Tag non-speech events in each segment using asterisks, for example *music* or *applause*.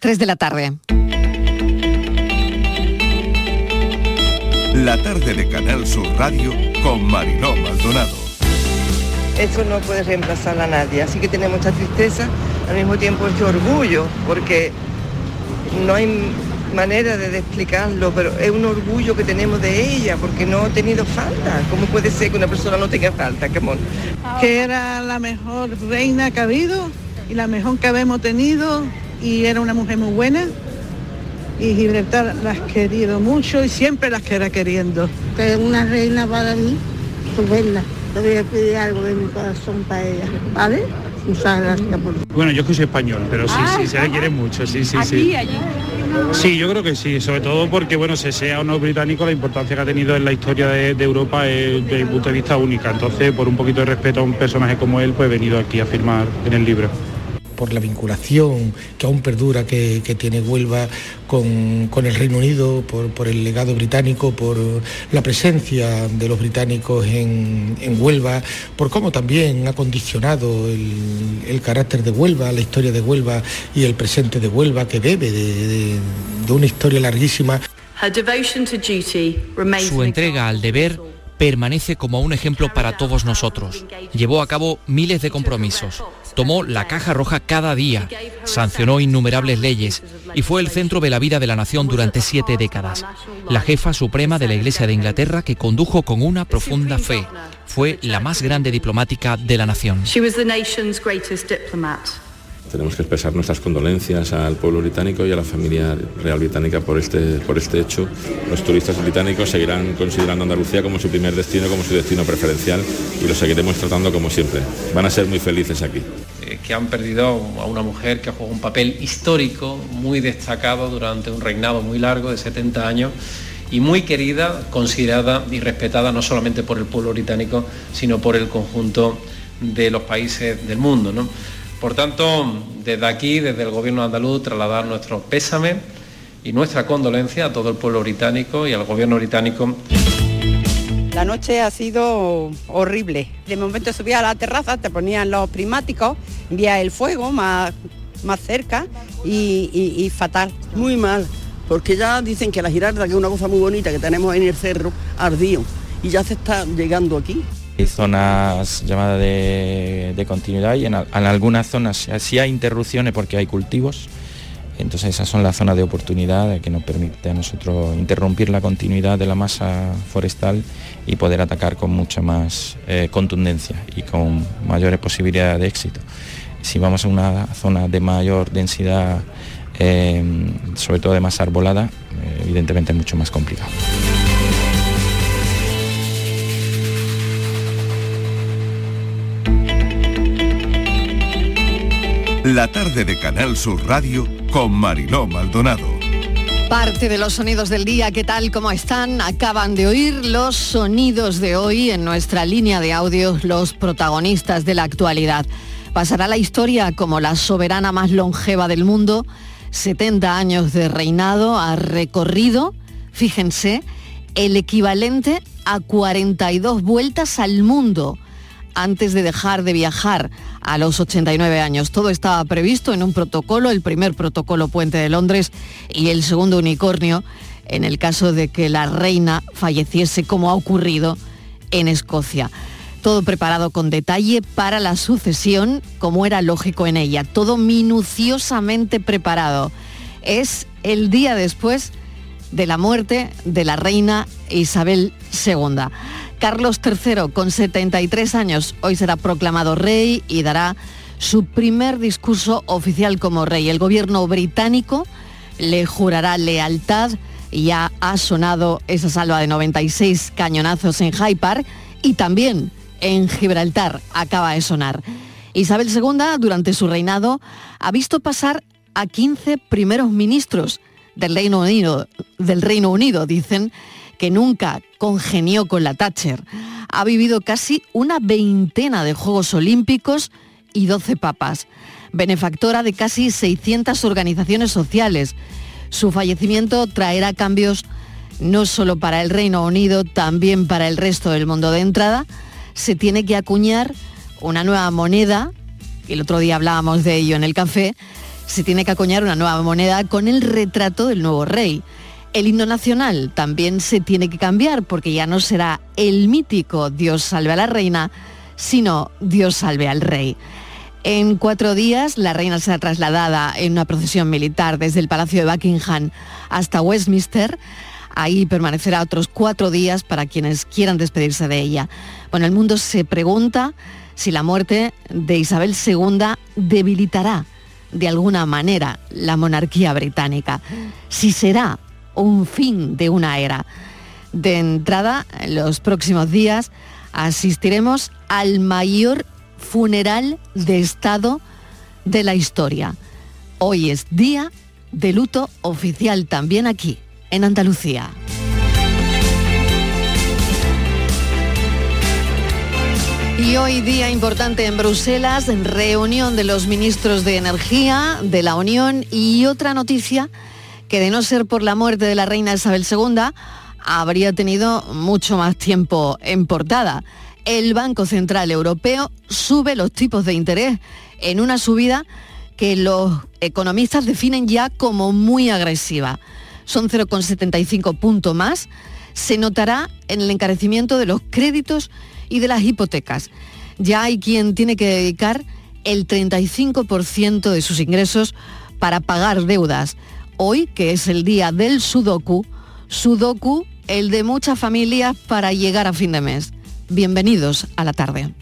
3 de la tarde. La tarde de Canal Sur Radio con Mariló Maldonado. Eso no puede reemplazar a nadie, así que tenemos mucha tristeza, al mismo tiempo este orgullo, porque no hay manera de explicarlo, pero es un orgullo que tenemos de ella, porque no ha tenido falta. ¿Cómo puede ser que una persona no tenga falta, Camón? Que era la mejor reina que ha habido y la mejor que habíamos tenido y era una mujer muy buena y Gibraltar la has querido mucho y siempre las queda queriendo. Que es una reina para mí, verla. Le voy a pedir algo de mi corazón para ella, ¿vale? Muchas gracias por... Bueno, yo que soy español, pero sí, sí, se le quiere mucho, sí, sí, sí. allí. Sí, yo creo que sí, sobre todo porque, bueno, se sea o no británico, la importancia que ha tenido en la historia de, de Europa es desde mi punto de vista única. Entonces, por un poquito de respeto a un personaje como él, pues he venido aquí a firmar en el libro por la vinculación que aún perdura que, que tiene Huelva con, con, el Reino Unido, por, por, el legado británico, por la presencia de los británicos en, en Huelva, por cómo también ha condicionado el, el, carácter de Huelva, la historia de Huelva y el presente de Huelva, que bebe de, de, de una historia larguísima. Su entrega al deber permanece como un ejemplo para todos nosotros. Llevó a cabo miles de compromisos, tomó la caja roja cada día, sancionó innumerables leyes y fue el centro de la vida de la nación durante siete décadas. La jefa suprema de la Iglesia de Inglaterra que condujo con una profunda fe. Fue la más grande diplomática de la nación. Tenemos que expresar nuestras condolencias al pueblo británico y a la familia real británica por este, por este hecho. Los turistas británicos seguirán considerando Andalucía como su primer destino, como su destino preferencial y lo seguiremos tratando como siempre. Van a ser muy felices aquí. Eh, que han perdido a una mujer que jugó un papel histórico, muy destacado durante un reinado muy largo de 70 años y muy querida, considerada y respetada no solamente por el pueblo británico, sino por el conjunto de los países del mundo. ¿no? Por tanto, desde aquí, desde el Gobierno andaluz, trasladar nuestro pésame y nuestra condolencia a todo el pueblo británico y al Gobierno británico. La noche ha sido horrible. De momento subía a la terraza, te ponían los primáticos, vía el fuego más, más cerca y, fatal. Muy mal, porque ya dicen que la girarda, que es una cosa muy bonita que tenemos en el cerro, ardió y ya se está llegando aquí. Hay zonas llamadas de, continuidad y en, algunas zonas sí hay interrupciones porque hay cultivos. Entonces esas son las zonas de oportunidad que nos permite a nosotros interrumpir la continuidad de la masa forestal y poder atacar con mucha más eh, contundencia y con mayores posibilidades de éxito. Si vamos a una zona de mayor densidad, eh, sobre todo de más arbolada, eh, evidentemente es mucho más complicado. La tarde de Canal Sur Radio con Mariló Maldonado. Parte de los sonidos del día, ¿qué tal? ¿Cómo están? Acaban de oír los sonidos de hoy en nuestra línea de audios, los protagonistas de la actualidad. Pasará la historia como la soberana más longeva del mundo, 70 años de reinado, ha recorrido, fíjense, el equivalente a 42 vueltas al mundo antes de dejar de viajar a los 89 años. Todo estaba previsto en un protocolo, el primer protocolo Puente de Londres y el segundo unicornio en el caso de que la reina falleciese como ha ocurrido en Escocia. Todo preparado con detalle para la sucesión, como era lógico en ella. Todo minuciosamente preparado. Es el día después de la muerte de la reina Isabel II. Carlos III, con 73 años, hoy será proclamado rey y dará su primer discurso oficial como rey. El gobierno británico le jurará lealtad ya ha sonado esa salva de 96 cañonazos en Hyde Park y también en Gibraltar acaba de sonar. Isabel II, durante su reinado, ha visto pasar a 15 primeros ministros del Reino Unido, del Reino Unido dicen, que nunca congenió con la Thatcher. Ha vivido casi una veintena de Juegos Olímpicos y 12 papas. Benefactora de casi 600 organizaciones sociales. Su fallecimiento traerá cambios no solo para el Reino Unido, también para el resto del mundo de entrada. Se tiene que acuñar una nueva moneda, el otro día hablábamos de ello en el café, se tiene que acuñar una nueva moneda con el retrato del nuevo rey. El himno nacional también se tiene que cambiar porque ya no será el mítico Dios salve a la reina, sino Dios salve al rey. En cuatro días la reina será trasladada en una procesión militar desde el Palacio de Buckingham hasta Westminster. Ahí permanecerá otros cuatro días para quienes quieran despedirse de ella. Bueno, el mundo se pregunta si la muerte de Isabel II debilitará de alguna manera la monarquía británica, si será un fin de una era. De entrada, en los próximos días asistiremos al mayor funeral de Estado de la historia. Hoy es día de luto oficial también aquí, en Andalucía. Y hoy día importante en Bruselas, reunión de los ministros de Energía de la Unión y otra noticia que de no ser por la muerte de la reina Isabel II, habría tenido mucho más tiempo en portada. El Banco Central Europeo sube los tipos de interés en una subida que los economistas definen ya como muy agresiva. Son 0,75 puntos más. Se notará en el encarecimiento de los créditos y de las hipotecas. Ya hay quien tiene que dedicar el 35% de sus ingresos para pagar deudas. Hoy, que es el día del Sudoku, Sudoku, el de muchas familias para llegar a fin de mes. Bienvenidos a la tarde.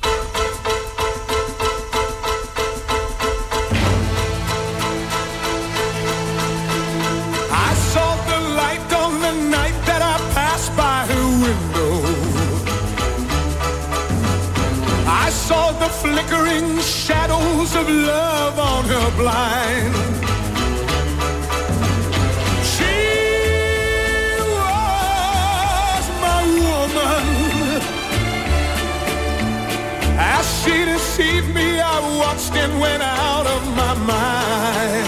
of love watched and went out of my mind.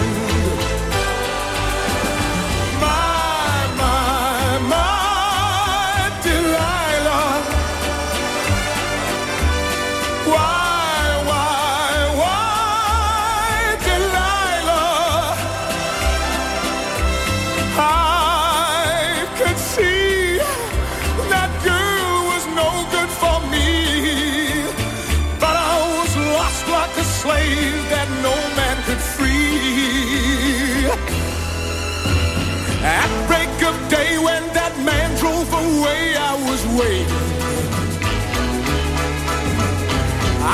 When that man drove away, I was waiting.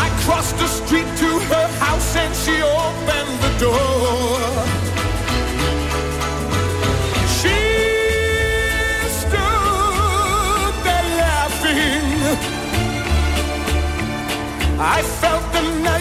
I crossed the street to her house and she opened the door. She stood there laughing. I felt the knife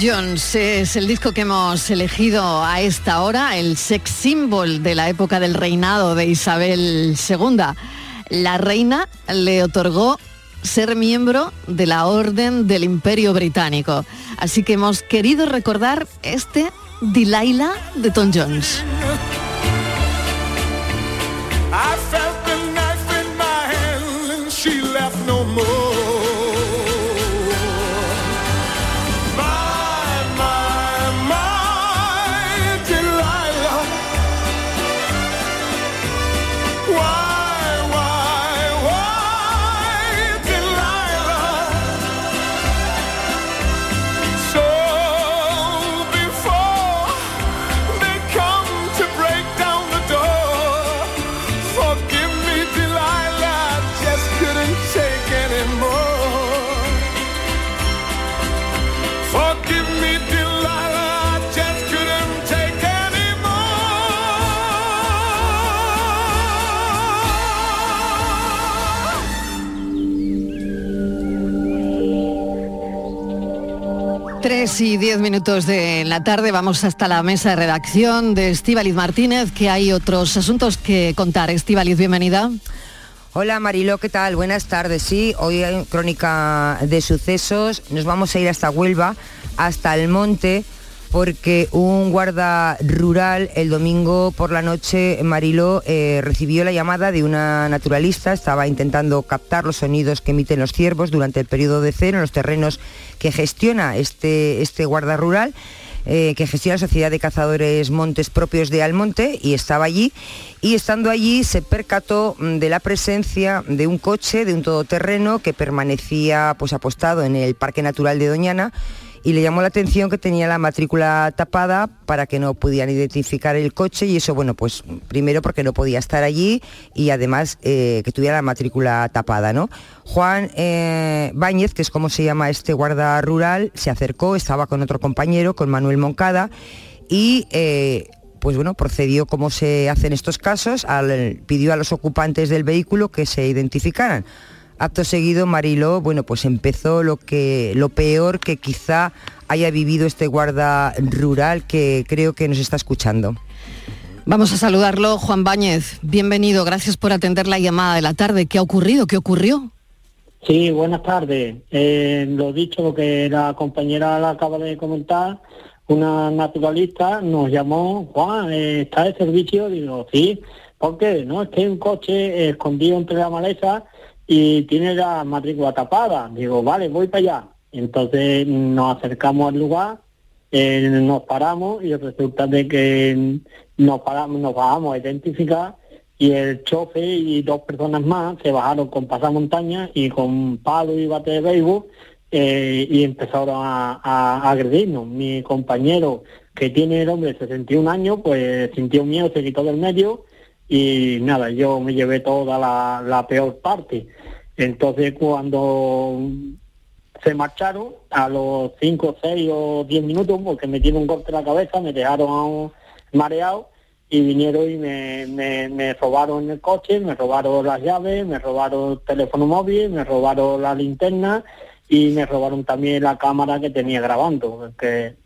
Jones es el disco que hemos elegido a esta hora, el sex symbol de la época del reinado de Isabel II. La reina le otorgó ser miembro de la Orden del Imperio Británico. Así que hemos querido recordar este Delilah de Tom Jones. 3 y 10 minutos de la tarde vamos hasta la mesa de redacción de Estíbaliz Martínez, que hay otros asuntos que contar. Estíbaliz, bienvenida. Hola Marilo, ¿qué tal? Buenas tardes. Sí, hoy hay crónica de sucesos. Nos vamos a ir hasta Huelva, hasta el monte, porque un guarda rural el domingo por la noche, Mariló, eh, recibió la llamada de una naturalista, estaba intentando captar los sonidos que emiten los ciervos durante el periodo de cero en los terrenos que gestiona este, este guarda rural. Eh, que gestiona la Sociedad de Cazadores Montes propios de Almonte y estaba allí y estando allí se percató mm, de la presencia de un coche, de un todoterreno que permanecía pues apostado en el Parque Natural de Doñana y le llamó la atención que tenía la matrícula tapada para que no pudieran identificar el coche y eso, bueno, pues primero porque no podía estar allí y además eh, que tuviera la matrícula tapada, ¿no? Juan eh, Báñez, que es como se llama este guarda rural, se acercó, estaba con otro compañero, con Manuel Moncada, y eh, pues bueno, procedió como se hace en estos casos, pidió a los ocupantes del vehículo que se identificaran. Acto seguido, Mariló, bueno, pues empezó lo, que, lo peor que quizá haya vivido este guarda rural que creo que nos está escuchando. Vamos a saludarlo, Juan Báñez. Bienvenido, gracias por atender la llamada de la tarde. ¿Qué ha ocurrido? ¿Qué ocurrió? Sí, buenas tardes. Eh, lo dicho, que la compañera la acaba de comentar, una naturalista nos llamó, Juan, eh, ¿está de servicio? Digo, sí. ¿Por qué? No, es que hay un coche escondido entre la maleza y tiene la matrícula tapada. Digo, vale, voy para allá. Entonces nos acercamos al lugar, eh, nos paramos y resulta de que nos paramos, nos bajamos a identificar y el chofe y dos personas más se bajaron con pasamontaña y con palo y bate de béisbol eh, y empezaron a, a, agredirnos. Mi compañero, que tiene el hombre 61 años, pues sintió miedo, se quitó del medio y nada, yo me llevé toda la, la peor parte. Entonces cuando se marcharon, a los 5, 6 o 10 minutos, porque me dieron un golpe en la cabeza, me dejaron mareado y vinieron y me, me, robaron el coche, me robaron las llaves, me robaron el teléfono móvil, me robaron la linterna y me robaron también la cámara que tenía grabando, que,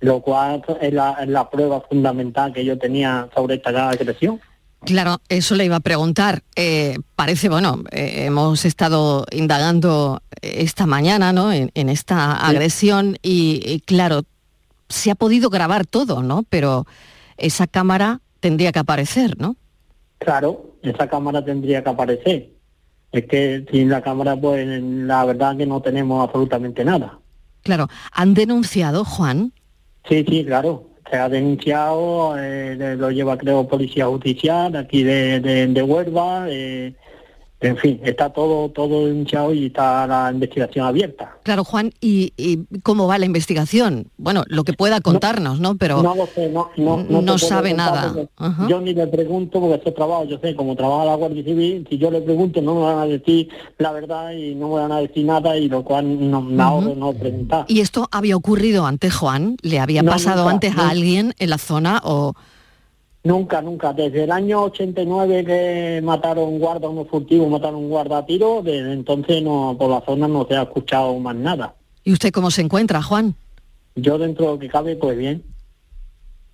lo cual es la, es la prueba fundamental que yo tenía sobre esta agresión. Claro, eso le iba a preguntar. Eh, parece, bueno, eh, hemos estado indagando esta mañana, ¿no? En, esta agresión y, claro, se ha podido grabar todo, ¿no? Pero esa cámara tendría que aparecer, ¿no? Claro, esa cámara tendría que aparecer. Es que sin la cámara, pues la verdad que no tenemos absolutamente nada. Claro, ¿han denunciado, Juan? Sí, sí, claro se ha denunciado, eh, lo lleva creo Policía Judicial aquí de, de, de Huelva, eh, en fin, está todo todo hinchado y está la investigación abierta. Claro, Juan, ¿y, cómo va la investigación? Bueno, lo que pueda contarnos, ¿no? Pero no, lo sé, no, no, no sabe nada. Yo ni le pregunto porque ese trabajo, yo sé, como trabaja la Guardia Civil, si yo le pregunto no me van a decir la verdad y no me van a decir nada y lo cual no me ahorro no preguntar. ¿Y esto había ocurrido antes, Juan? ¿Le había pasado antes a alguien en la zona o...? Nunca, nunca. Desde el año 89 que mataron guarda, unos furtivos mataron un guarda a tiro, desde entonces no, por la zona no se ha escuchado más nada. ¿Y usted cómo se encuentra, Juan? Yo dentro de lo que cabe, pues bien.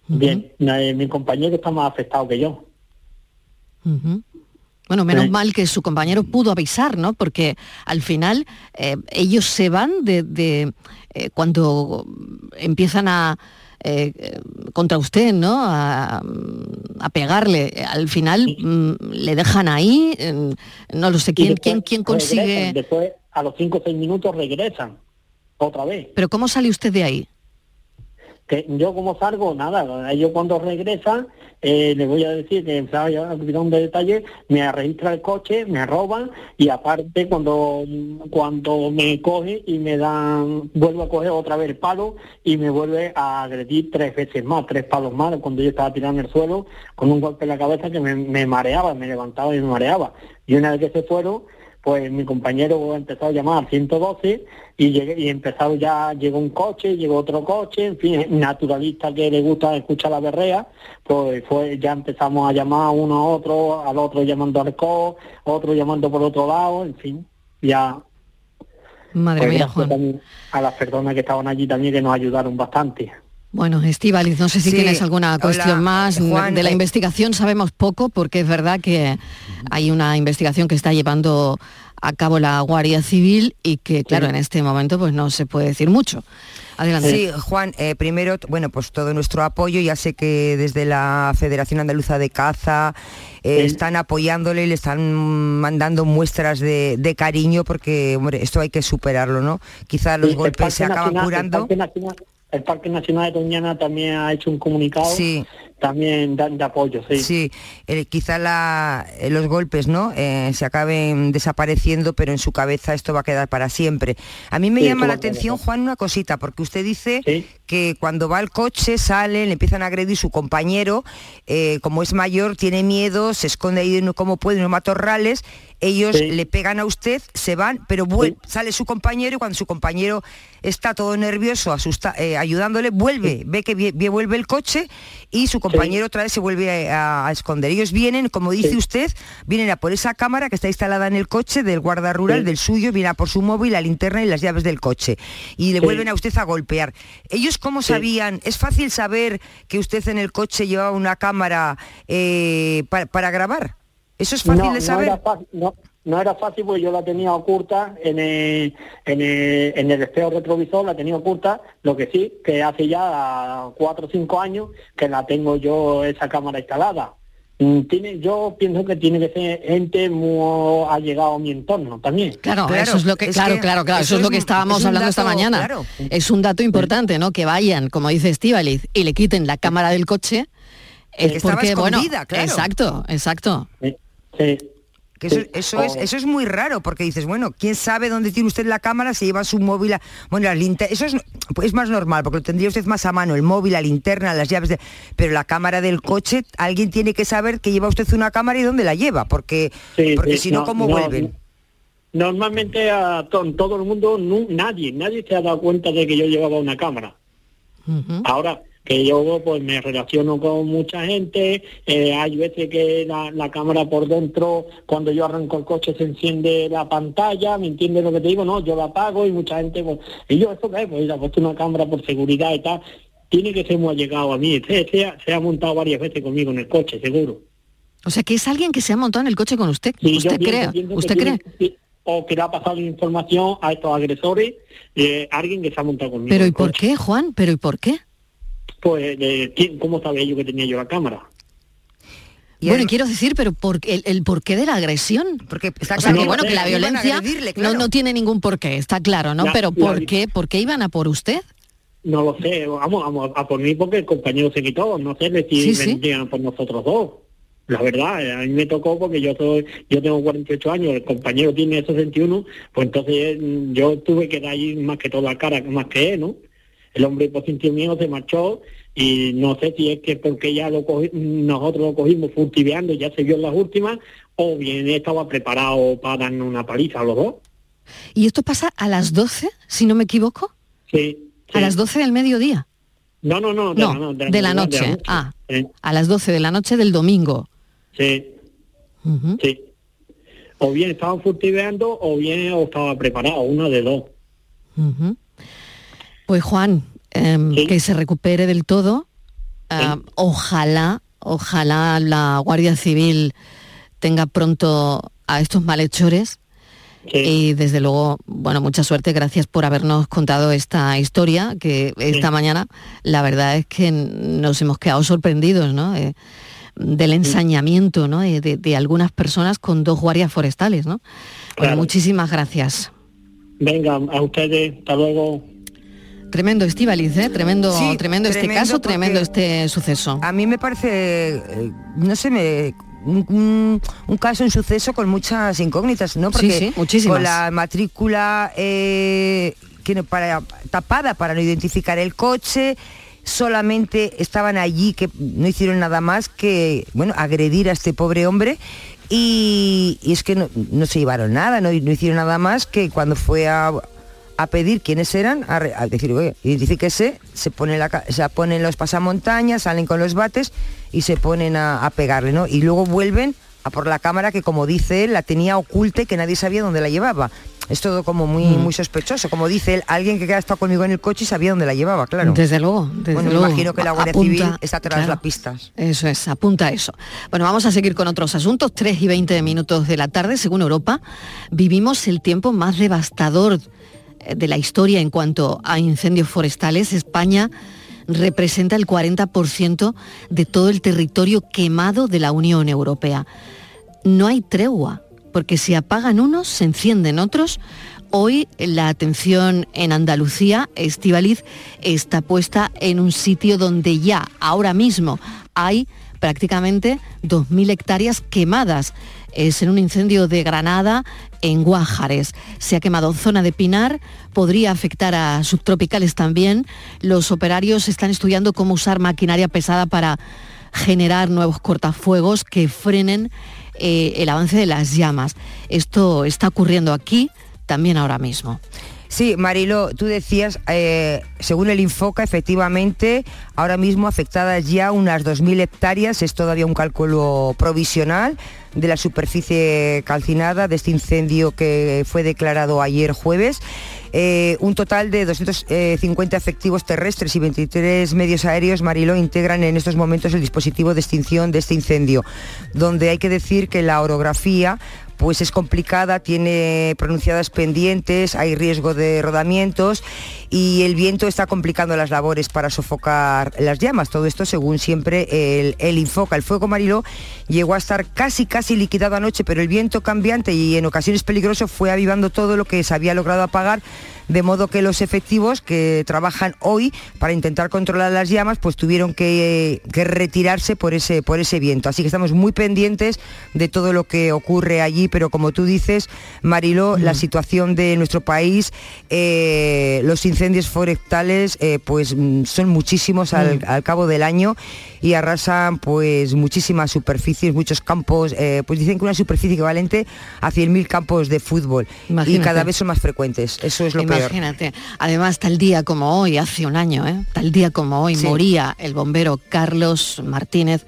Bien. Eh, mi compañero está más afectado que yo. Bueno, menos mal que su compañero pudo avisar, ¿no? Porque al final eh, ellos se van de, eh, cuando empiezan a, eh, contra usted, ¿no? A, pegarle. Al final mm, le dejan ahí, no lo sé, ¿quién, quién, quién consigue...? Después, a los cinco o seis minutos regresan, otra vez. ¿Pero cómo sale usted de ahí? Que yo como salgo, nada, ellos cuando regresan eh, le voy a decir que un de detalle, me registra el coche, me roban y aparte cuando cuando me coge y me dan, vuelvo a coger otra vez el palo y me vuelve a agredir tres veces más, tres palos más, cuando yo estaba tirando el suelo con un golpe en la cabeza que me, me mareaba, me levantaba y me mareaba. Y una vez que se fueron, pues mi compañero empezó a llamar al 112 y llegué, y empezó ya, llegó un coche, llegó otro coche, en fin, naturalista que le gusta escuchar la berrea, pues fue, ya empezamos a llamar uno a otro, al otro llamando al co, otro llamando por otro lado, en fin, ya Madre Pues mía, Juan. a las personas que estaban allí también que nos ayudaron bastante. Bueno, Estíbaliz, no sé si Sí, tienes alguna hola, cuestión más. Juan, de la eh, investigación sabemos poco porque es verdad que hay una investigación que está llevando a cabo la Guardia Civil y que, claro, Sí. en este momento pues no se puede decir mucho. Adelante. Sí, Juan, eh, primero, bueno, pues todo nuestro apoyo. Ya sé que desde la Federación Andaluza de Caza eh, Sí. están apoyándole, le están mandando muestras de, de cariño porque, hombre, esto hay que superarlo, ¿no? Quizás los golpes se acaban curando. El Parque, Nacional, de Doñana también ha hecho un comunicado. También de, de apoyo, sí. Sí, eh, quizá la- eh, los golpes no Eh, se acaben desapareciendo, pero en su cabeza esto va a quedar para siempre. A mí me Sí, llama la atención, Juan, una cosita, porque usted dice que cuando va al coche, sale, le empiezan a agredir su compañero, eh, como es mayor, tiene miedo, se esconde ahí como puede en los matorrales, ellos Sí. le pegan a usted, se van, pero sale su compañero y cuando su compañero está todo nervioso, asusta, eh, ayudándole, vuelve, ve que vie- vie- vuelve el coche y su compañero otra vez se vuelve a, a esconder. Ellos vienen, como dice usted, vienen a por esa cámara que está instalada en el coche del guarda rural, Sí. del suyo, viene a por su móvil, la linterna y las llaves del coche. Y le vuelven a usted a golpear. ¿Ellos cómo sabían? ¿Es fácil saber que usted en el coche llevaba una cámara eh, pa- para grabar? ¿Eso es fácil no, de saber? No era, no, no era fácil porque yo la tenía oculta en el, en, el, en el espejo retrovisor, la tenía oculta, lo que sí, que hace ya cuatro o cinco años que la tengo yo esa cámara instalada. Mm, Tiene, yo pienso que tiene que ser gente muy allegada a mi entorno también. Claro, eso es lo que, claro, claro, claro, eso, es lo que estábamos hablando esta mañana. Es un dato importante, ¿no? Que vayan, como dice Estíbaliz, y le quiten la cámara del coche. Es porque, bueno, escondida, claro. exacto, exacto. Que eso, Sí. eso es, O- eso es muy raro, porque dices, bueno, ¿quién sabe dónde tiene usted la cámara? Se lleva su móvil, a- bueno, la linterna, eso es, es más normal, porque lo tendría usted más a mano, el móvil, la linterna, las llaves, de, pero la cámara del coche, alguien tiene que saber que lleva usted una cámara y dónde la lleva, porque, Sí, porque sí, si no, ¿cómo vuelven? Normalmente a to- todo el mundo nadie, nadie se ha dado cuenta de que yo llevaba una cámara. Ahora que yo pues me relaciono con mucha gente, eh, hay veces que la, la cámara por dentro, cuando yo arranco el coche se enciende la pantalla, ¿me entiendes lo que te digo? No, yo la apago y mucha gente, pues, y yo eso qué, pues le he puesto una cámara por seguridad y tal, tiene que ser muy allegado a mí, se, se ha, se ha montado varias veces conmigo en el coche, seguro. O sea, que es alguien que se ha montado en el coche con usted. Sí, ¿Usted cree? que ¿Usted cree? o que le ha pasado información a estos agresores, eh, alguien que se ha montado conmigo. ¿Pero y por coche. qué, Juan? ¿Pero y por qué? Pues, eh, ¿quién- ¿cómo sabía yo que tenía yo la cámara? bueno, y quiero decir, pero por, el, el porqué de la agresión. Porque o sea, claro que bueno, que la violencia agredirle, no, claro. no tiene ningún porqué, está claro, ¿no? La- pero la- ¿por qué? ¿Por qué iban a por usted? No lo sé, vamos, vamos a por mí porque el compañero se quitó, no sé si Sí, sí. vendrían por nosotros dos. La verdad, eh, a mí me tocó porque yo soy, yo tengo 48 años, el compañero tiene 61, pues entonces mm, yo tuve que dar ahí más que toda la cara, más que él, ¿no? El hombre por sintió miedo se marchó y no sé si es que porque ya lo cogi- nosotros lo cogimos furtiveando, ya se vio en las últimas, o bien estaba preparado para darnos una paliza a los dos. ¿Y esto pasa a las 12, si no me equivoco? Sí. ¿A las 12 del mediodía? No, no, no, de No, la, no- de la noche. de la Ah, Sí. a las 12 de la noche del domingo. Sí, sí. O bien estaban furtiveando o bien o estaba preparado, una de dos. Pues Juan, em, que se recupere del todo. Ah, Ojalá, ojalá la Guardia Civil tenga pronto a estos malhechores. Y desde luego, bueno, mucha suerte, gracias por habernos contado esta historia, que esta mañana la verdad es que nos hemos quedado sorprendidos, ¿no? Eh, del ensañamiento, ¿no? Eh, de, de algunas personas con dos guardias forestales, ¿no? Bueno, Claro. muchísimas gracias. Venga, a ustedes, hasta luego. Tremendo Estivaliz, ¿eh? Tremendo, Sí, tremendo este tremendo caso, tremendo este suceso. A mí me parece, eh, no sé, me, un, caso, un suceso con muchas incógnitas, ¿no? Porque sí, muchísimas. con la matrícula eh, que para, tapada para no identificar el coche, solamente estaban allí que no hicieron nada más que, bueno, agredir a este pobre hombre. Y, y es que no, no se llevaron nada, no, no hicieron nada más que cuando fue a, a pedir quiénes eran, a, re- a decir, oye, identifíquese, se ponen, la, se ponen los pasamontañas, salen con los bates y se ponen a, a pegarle, ¿no? Y luego vuelven a por la cámara que, como dice él, la tenía oculta y que nadie sabía dónde la llevaba. es todo como muy, Mm. muy sospechoso. Como dice él, alguien que ha estado conmigo en el coche y sabía dónde la llevaba, claro. Desde luego, desde bueno, me luego. imagino que la Guardia Apunta, Civil está tras claro. las pistas. Eso es, apunta a eso. Bueno, vamos a seguir con otros asuntos. 3 y 20 minutos de la tarde, según Europa, vivimos el tiempo más devastador de la historia en cuanto a incendios forestales. España representa el 40% de todo el territorio quemado de la Unión Europea. No hay tregua, porque si apagan unos, se encienden otros. Hoy la atención en Andalucía, Estivaliz, está puesta en un sitio donde ya, ahora mismo, hay prácticamente 2.000 hectáreas quemadas. Es en un incendio de Granada, en Guájares. Se ha quemado zona de Pinar, podría afectar a subtropicales también. Los operarios están estudiando cómo usar maquinaria pesada para generar nuevos cortafuegos que frenen eh, el avance de las llamas. Esto está ocurriendo aquí también ahora mismo. Sí, Marilo, tú decías, eh, según el Infoca, efectivamente, ahora mismo afectadas ya unas 2.000 hectáreas, es todavía un cálculo provisional de la superficie calcinada de este incendio que fue declarado ayer jueves. Eh, un total de 250 efectivos terrestres y 23 medios aéreos, Mariló, integran en estos momentos el dispositivo de extinción de este incendio, donde hay que decir que la orografía pues es complicada, tiene pronunciadas pendientes, hay riesgo de rodamientos y el viento está complicando las labores para sofocar las llamas. Todo esto según siempre el, el Infoca. El fuego Mariló llegó a estar casi casi liquidado anoche, pero el viento cambiante y en ocasiones peligroso fue avivando todo lo que se había logrado apagar de modo que los efectivos que trabajan hoy para intentar controlar las llamas pues tuvieron que, que, retirarse por ese, por ese viento. Así que estamos muy pendientes de todo lo que ocurre allí, pero como tú dices, Mariló, mm. la situación de nuestro país, eh, los incendios forestales eh, pues son muchísimos al, mm. al, cabo del año y arrasan pues muchísimas superficies, muchos campos, eh, pues dicen que una superficie equivalente a 100.000 campos de fútbol Imagínate. y cada vez son más frecuentes. Eso es lo Imagínate. Peor. Además, tal día como hoy, hace un año, ¿eh? tal día como hoy, sí. moría el bombero Carlos Martínez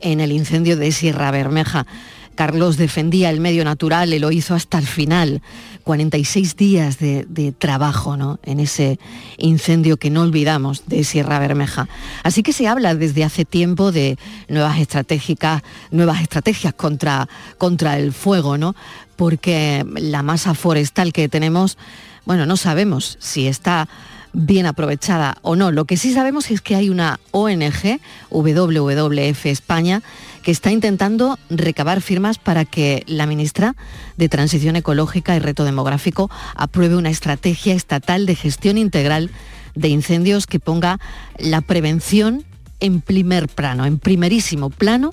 en el incendio de Sierra Bermeja. Carlos defendía el medio natural y lo hizo hasta el final. 46 días de, trabajo ¿no? en ese incendio que no olvidamos de Sierra Bermeja. Así que se habla desde hace tiempo de nuevas estratégicas, nuevas estrategias contra, contra el fuego, ¿no? porque la masa forestal que tenemos, bueno, no sabemos si está bien aprovechada o no. Lo que sí sabemos es que hay una ONG, WWF España, que está intentando recabar firmas para que la ministra de Transición Ecológica y Reto Demográfico apruebe una estrategia estatal de gestión integral de incendios que ponga la prevención en primer plano, en primerísimo plano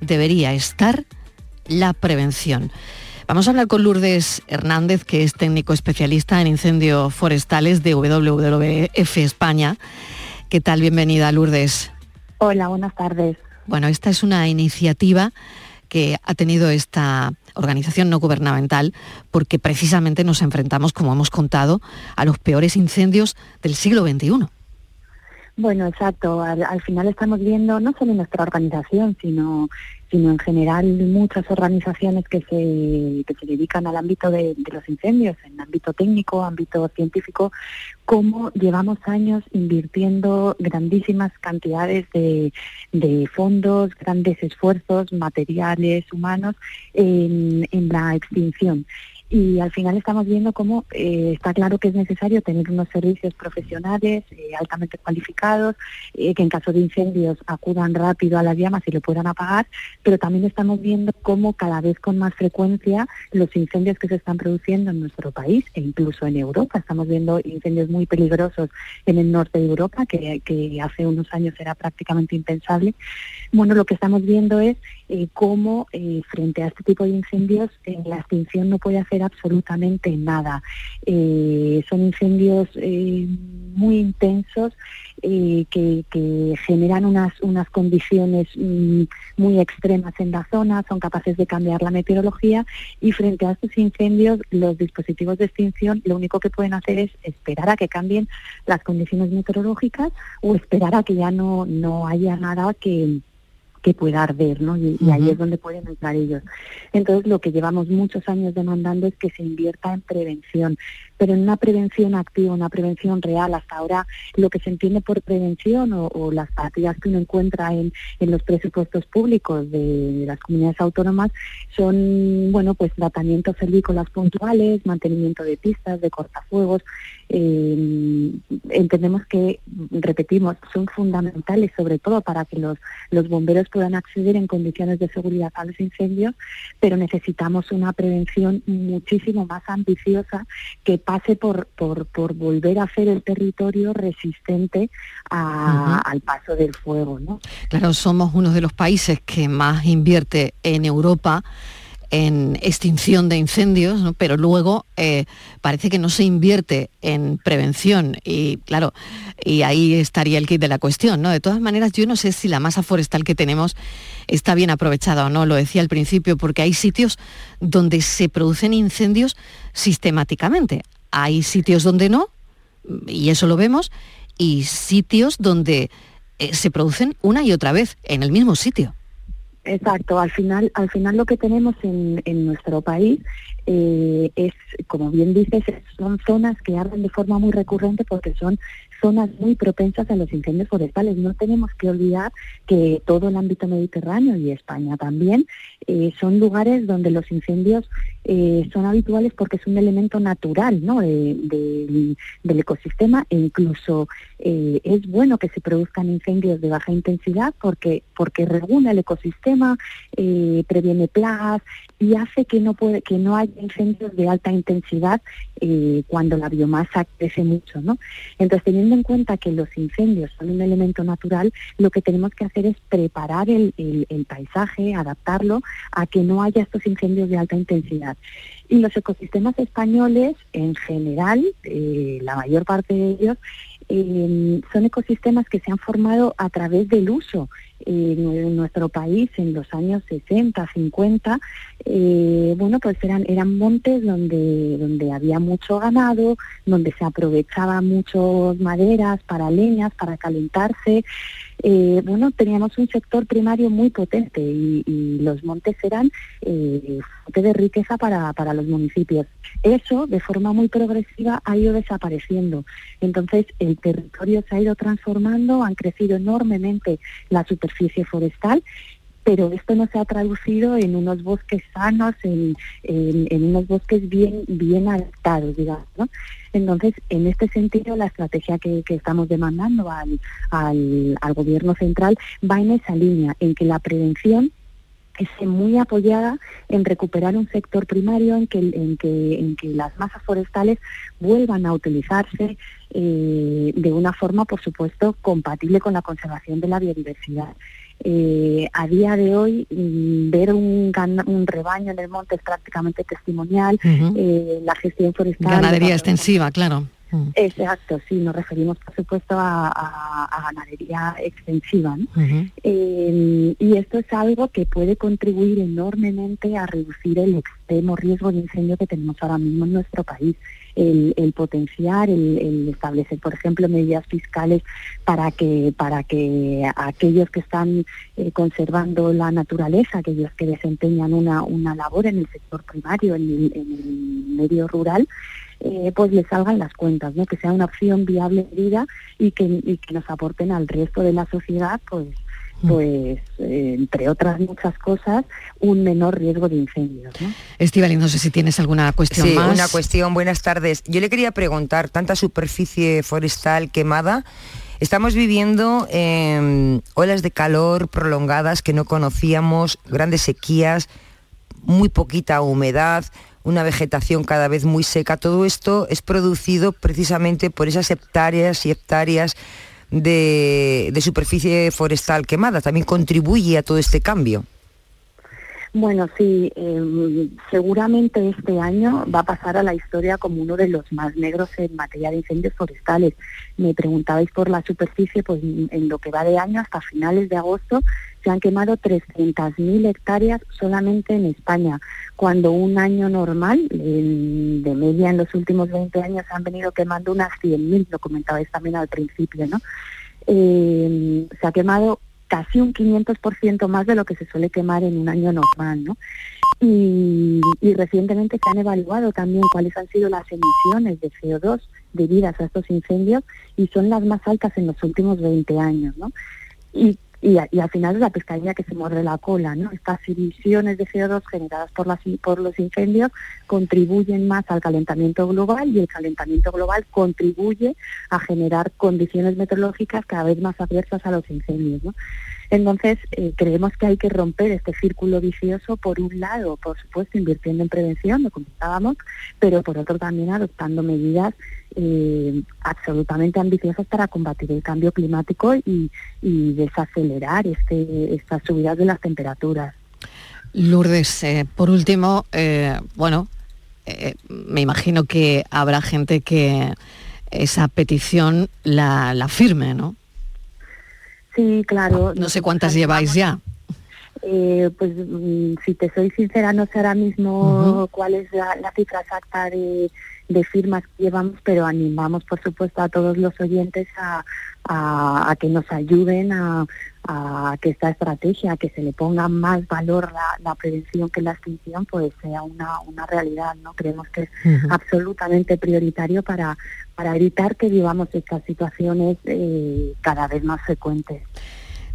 debería estar la prevención. Vamos a hablar con Lourdes Hernández, que es técnico especialista en incendios forestales de WWF España. ¿Qué tal? Bienvenida, Lourdes. Hola, buenas tardes. Bueno, esta es una iniciativa que ha tenido esta organización no gubernamental porque precisamente nos enfrentamos, como hemos contado, a los peores incendios del siglo XXI. Bueno, exacto. Al, al, final estamos viendo, no solo nuestra organización, sino, sino en general muchas organizaciones que se, que se dedican al ámbito de, los incendios, en ámbito técnico, ámbito científico, cómo llevamos años invirtiendo grandísimas cantidades de, de fondos, grandes esfuerzos materiales, humanos, en, en la extinción y al final estamos viendo cómo eh, está claro que es necesario tener unos servicios profesionales eh, altamente cualificados, eh, que en caso de incendios acudan rápido a las llamas y lo puedan apagar, pero también estamos viendo cómo cada vez con más frecuencia los incendios que se están produciendo en nuestro país e incluso en Europa, estamos viendo incendios muy peligrosos en el norte de Europa, que, que hace unos años era prácticamente impensable. Bueno, lo que estamos viendo es cómo frente a este tipo de incendios la extinción no puede hacer absolutamente nada. Eh, son incendios eh, muy intensos eh, que, que, generan unas, unas condiciones mm, muy extremas en la zona, son capaces de cambiar la meteorología y frente a estos incendios los dispositivos de extinción lo único que pueden hacer es esperar a que cambien las condiciones meteorológicas o esperar a que ya no, no haya nada que que pueda arder, ¿no? Y, y ahí es donde pueden entrar ellos. Entonces, lo que llevamos muchos años demandando es que se invierta en prevención, pero en una prevención activa, una prevención real. Hasta ahora, lo que se entiende por prevención o, las partidas que uno encuentra en, en los presupuestos públicos de, las comunidades autónomas son, bueno, pues tratamientos cervícolas puntuales, mantenimiento de pistas, de cortafuegos. Eh, entendemos que, repetimos, son fundamentales, sobre todo para que los, los bomberos puedan acceder en condiciones de seguridad a los incendios, pero necesitamos una prevención muchísimo más ambiciosa que pase por, por, por volver a hacer el territorio resistente a- al paso del fuego. ¿no? Claro, somos uno de los países que más invierte en Europa en extinción de incendios, ¿no? pero luego eh, parece que no se invierte en prevención y claro, y ahí estaría el kit de la cuestión, ¿no? De todas maneras, yo no sé si la masa forestal que tenemos está bien aprovechada o no, lo decía al principio, porque hay sitios donde se producen incendios sistemáticamente, hay sitios donde no, y eso lo vemos, y sitios donde eh, se producen una y otra vez en el mismo sitio. Exacto, al final, al final lo que tenemos en, en nuestro país eh, es, como bien dices, es- son zonas que arden de forma muy recurrente porque son zonas muy propensas a los incendios forestales. No tenemos que olvidar que todo el ámbito mediterráneo y España también eh, son lugares donde los incendios eh, son habituales porque es un elemento natural ¿no? de- de- del ecosistema e incluso eh, es bueno que se produzcan incendios de baja intensidad porque, porque regula el ecosistema, eh, previene plagas y hace que no, que no haya incendios de alta intensidad eh, cuando la biomasa crece mucho. Entonces, teniendo en cuenta que los incendios son un elemento natural, lo que tenemos que hacer es preparar el paisaje, adaptarlo a que no haya estos incendios de alta intensidad. Y los ecosistemas españoles, en general, eh, la mayor parte de ellos, eh, son ecosistemas que se han formado a través del uso. En nuestro país, en los años 60, 50, eh, bueno, pues eran, eran montes donde, donde había mucho ganado, donde se aprovechaba mucho maderas para leñas, para calentarse. Eh, bueno, teníamos un sector primario muy potente y, los montes eran eh, de riqueza para, para los municipios. Eso, de forma muy progresiva, ha ido desapareciendo. Entonces, el territorio se ha ido transformando, han crecido enormemente la forestal pero esto no se ha traducido en unos bosques sanos, en, en- unos bosques bien, bien adaptados, digamos. Entonces, en este sentido, la estrategia que, estamos demandando al, al, al gobierno central va en esa línea, en que la prevención esté muy apoyada en recuperar un sector primario en que, en que, en que las masas forestales vuelvan a utilizarse eh, de una forma, por supuesto, compatible con la conservación de la biodiversidad. Eh, a día de hoy, mm, ver un, un rebaño en el monte es prácticamente testimonial. Eh, la gestión forestal... Ganadería extensiva, claro. Mm. Exacto, sí, nos referimos por supuesto a, a- a ganadería extensiva. ¿no? Eh, y esto es algo que puede contribuir enormemente a reducir el extremo riesgo de incendio que tenemos ahora mismo en nuestro país. El, potenciar, el, el establecer, por ejemplo, medidas fiscales para que para que aquellos que están eh, conservando la naturaleza, aquellos que desempeñan una, una labor en el sector primario, en el, en el medio rural, eh, pues les salgan las cuentas, ¿no? que sea una opción viable de vida y que, y que nos aporten al resto de la sociedad, pues, pues eh, entre otras muchas cosas, un menor riesgo de incendios. ¿no? Estivali, no sé si tienes alguna cuestión Sí, más. una cuestión. Buenas tardes. Yo le quería preguntar, tanta superficie forestal quemada, estamos viviendo eh, olas de calor prolongadas que no conocíamos, grandes sequías, muy poquita humedad, una vegetación cada vez muy seca. Todo esto es producido precisamente por esas hectáreas y hectáreas de, superficie forestal quemada. También contribuye a todo este cambio. Bueno, sí, eh, seguramente este año va a pasar a la historia como uno de los más negros en materia de incendios forestales. Me preguntabais por la superficie, pues en lo que va de año hasta finales de agosto se han quemado 300.000 hectáreas solamente en España, cuando un año normal, de media en los últimos 20 años, han venido quemando unas 100.000, lo comentabais también al principio, ¿no? Eh, se ha quemado casi un 500% más de lo que se suele quemar en un año normal, ¿no? Y, y recientemente se han evaluado también cuáles han sido las emisiones de CO2 debidas a estos incendios y son las más altas en los últimos 20 años, ¿no? Y y, al final es la pescadilla que se muerde la cola, ¿no? Estas emisiones de CO2 generadas por, las, por los incendios contribuyen más al calentamiento global y el calentamiento global contribuye a generar condiciones meteorológicas cada vez más adversas a los incendios, ¿no? Entonces, eh, creemos que hay que romper este círculo vicioso, por un lado, por supuesto, invirtiendo en prevención, lo comentábamos, pero por otro también adoptando medidas eh, absolutamente ambiciosas para combatir el cambio climático y, desacelerar este, estas subidas de las temperaturas. Lourdes, eh, por último, bueno, me imagino que habrá gente que esa petición la firme, ¿no? Sí, claro. No sé cuántas lleváis ya. Eh, pues mm, si te soy sincera, no sé ahora mismo cuál es la, la cifra exacta de, de firmas que llevamos, pero animamos, por supuesto, a todos los oyentes a, a- a que nos ayuden a, a que esta estrategia, a que se le ponga más valor la, la prevención que la extinción, pues sea una, una realidad. No creemos que es absolutamente prioritario para, para evitar que vivamos estas situaciones eh, cada vez más frecuentes.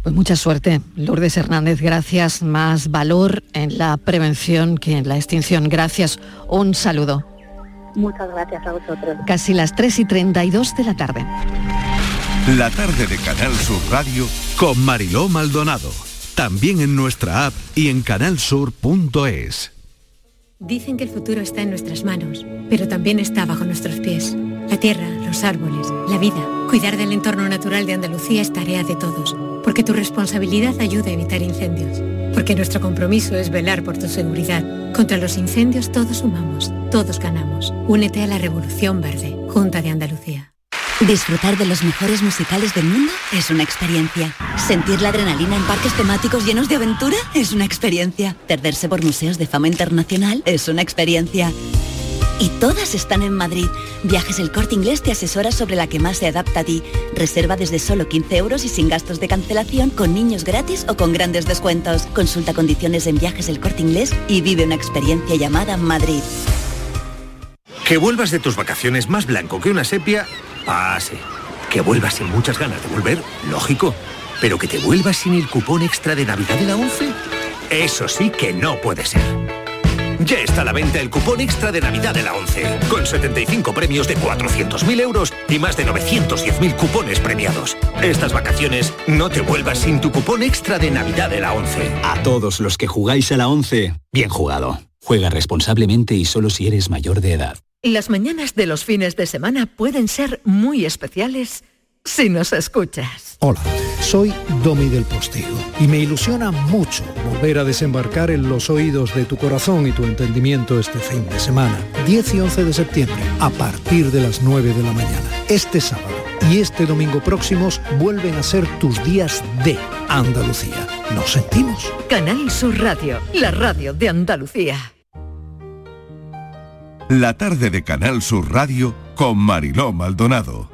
Pues mucha suerte, Lourdes Hernández. Gracias. Más valor en la prevención que en la extinción. Gracias. Un saludo. Muchas gracias a vosotros. Casi las 3 y 32 de la tarde. La tarde de Canal Sur Radio con Mariló Maldonado. También en nuestra app y en canalsur.es. Dicen que el futuro está en nuestras manos, pero también está bajo nuestros pies. La tierra, los árboles, la vida. Cuidar del entorno natural de Andalucía es tarea de todos, porque tu responsabilidad ayuda a evitar incendios, porque nuestro compromiso es velar por tu seguridad. Contra los incendios todos sumamos, todos ganamos. Únete a la Revolución Verde, Junta de Andalucía. Disfrutar de los mejores musicales del mundo es una experiencia. Sentir la adrenalina en parques temáticos llenos de aventura es una experiencia. Perderse por museos de fama internacional es una experiencia. Y todas están en Madrid. Viajes El Corte Inglés te asesora sobre la que más se adapta a ti. Reserva desde solo 15 euros y sin gastos de cancelación, con niños gratis o con grandes descuentos. Consulta condiciones en Viajes El Corte Inglés y vive una experiencia llamada Madrid. Que vuelvas de tus vacaciones más blanco que una sepia, pase. Que vuelvas sin muchas ganas de volver, lógico. Pero que te vuelvas sin el cupón extra de Navidad de la 11, eso sí que no puede ser. Ya está a la venta el cupón extra de Navidad de la 11, con 75 premios de 400.000 euros y más de 910.000 cupones premiados. Estas vacaciones no te vuelvas sin tu cupón extra de Navidad de la 11. A todos los que jugáis a la 11, bien jugado. Juega responsablemente y solo si eres mayor de edad. Las mañanas de los fines de semana pueden ser muy especiales si nos escuchas. Hola, soy Domi del Postigo y me ilusiona mucho volver a desembarcar en los oídos de tu corazón y tu entendimiento este fin de semana, 10 y 11 de septiembre, a partir de las 9 de la mañana. Este sábado y este domingo próximos vuelven a ser tus días de Andalucía. ¿Nos sentimos? Canal Sur Radio, la radio de Andalucía. La tarde de Canal Sur Radio con Mariló Maldonado.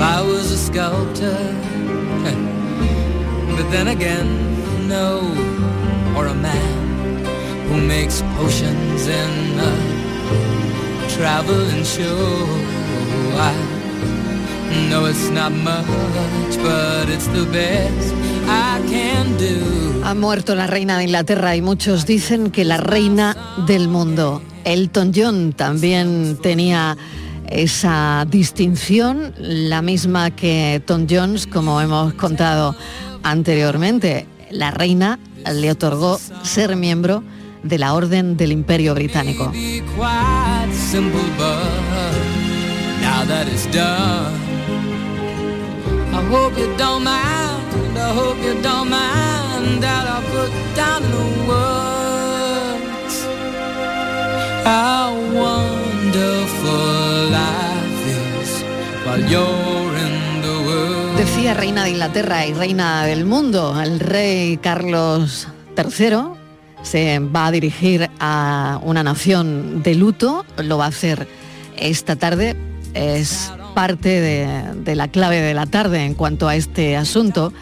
I was a sculptor, *laughs* but then again, no, or a man who makes potions in a traveling show. I know it's not much, but it's the best I can do. Ha muerto la reina de Inglaterra y muchos dicen que la reina del mundo. Elton John también tenía esa distinción, la misma que Tom Jones, como hemos contado anteriormente. La reina le otorgó ser miembro de la Orden del Imperio Británico. Decía reina de Inglaterra y reina del mundo, el rey Carlos III se va a dirigir a una nación de luto, lo va a hacer esta tarde, es parte de, de la clave de la tarde en cuanto a este asunto,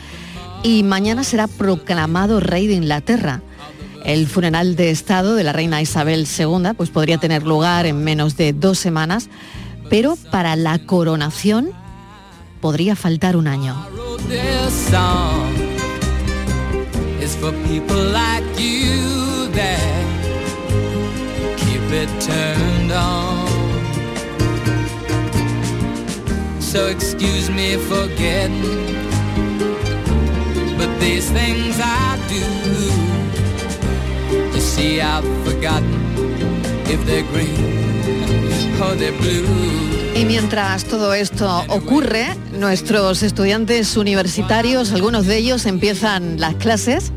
y mañana será proclamado rey de Inglaterra. El funeral de Estado de la reina Isabel II pues podría tener lugar en menos de dos semanas, pero para la coronación podría faltar un año. So excuse me for getting, but these things I do. Y mientras todo esto ocurre, nuestros estudiantes universitarios, algunos de ellos empiezan las clases.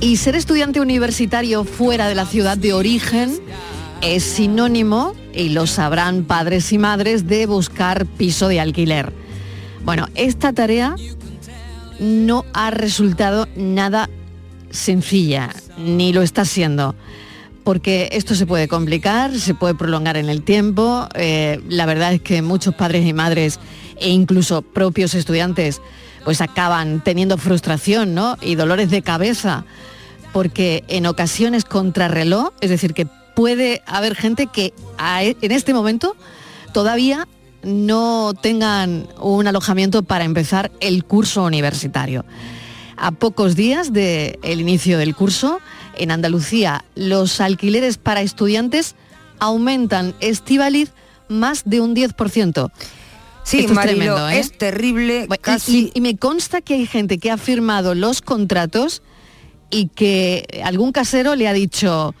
Y ser estudiante universitario fuera de la ciudad de origen es sinónimo, y lo sabrán padres y madres, de buscar piso de alquiler. Bueno, esta tarea no ha resultado nada sencilla, ni lo está siendo porque esto se puede complicar, se puede prolongar en el tiempo. Eh, la verdad es que muchos padres y madres e incluso propios estudiantes pues acaban teniendo frustración ¿no? y dolores de cabeza porque en ocasiones contrarreloj, es decir, que puede haber gente que e- en este momento todavía no tengan un alojamiento para empezar el curso universitario. A pocos días del inicio del curso, en Andalucía los alquileres para estudiantes aumentan estivaliz más de un 10%. Sí, Esto es Marilo, tremendo, ¿eh? es terrible, Bueno, casi... y, y me consta que hay gente que ha firmado los contratos y que algún casero le ha dicho,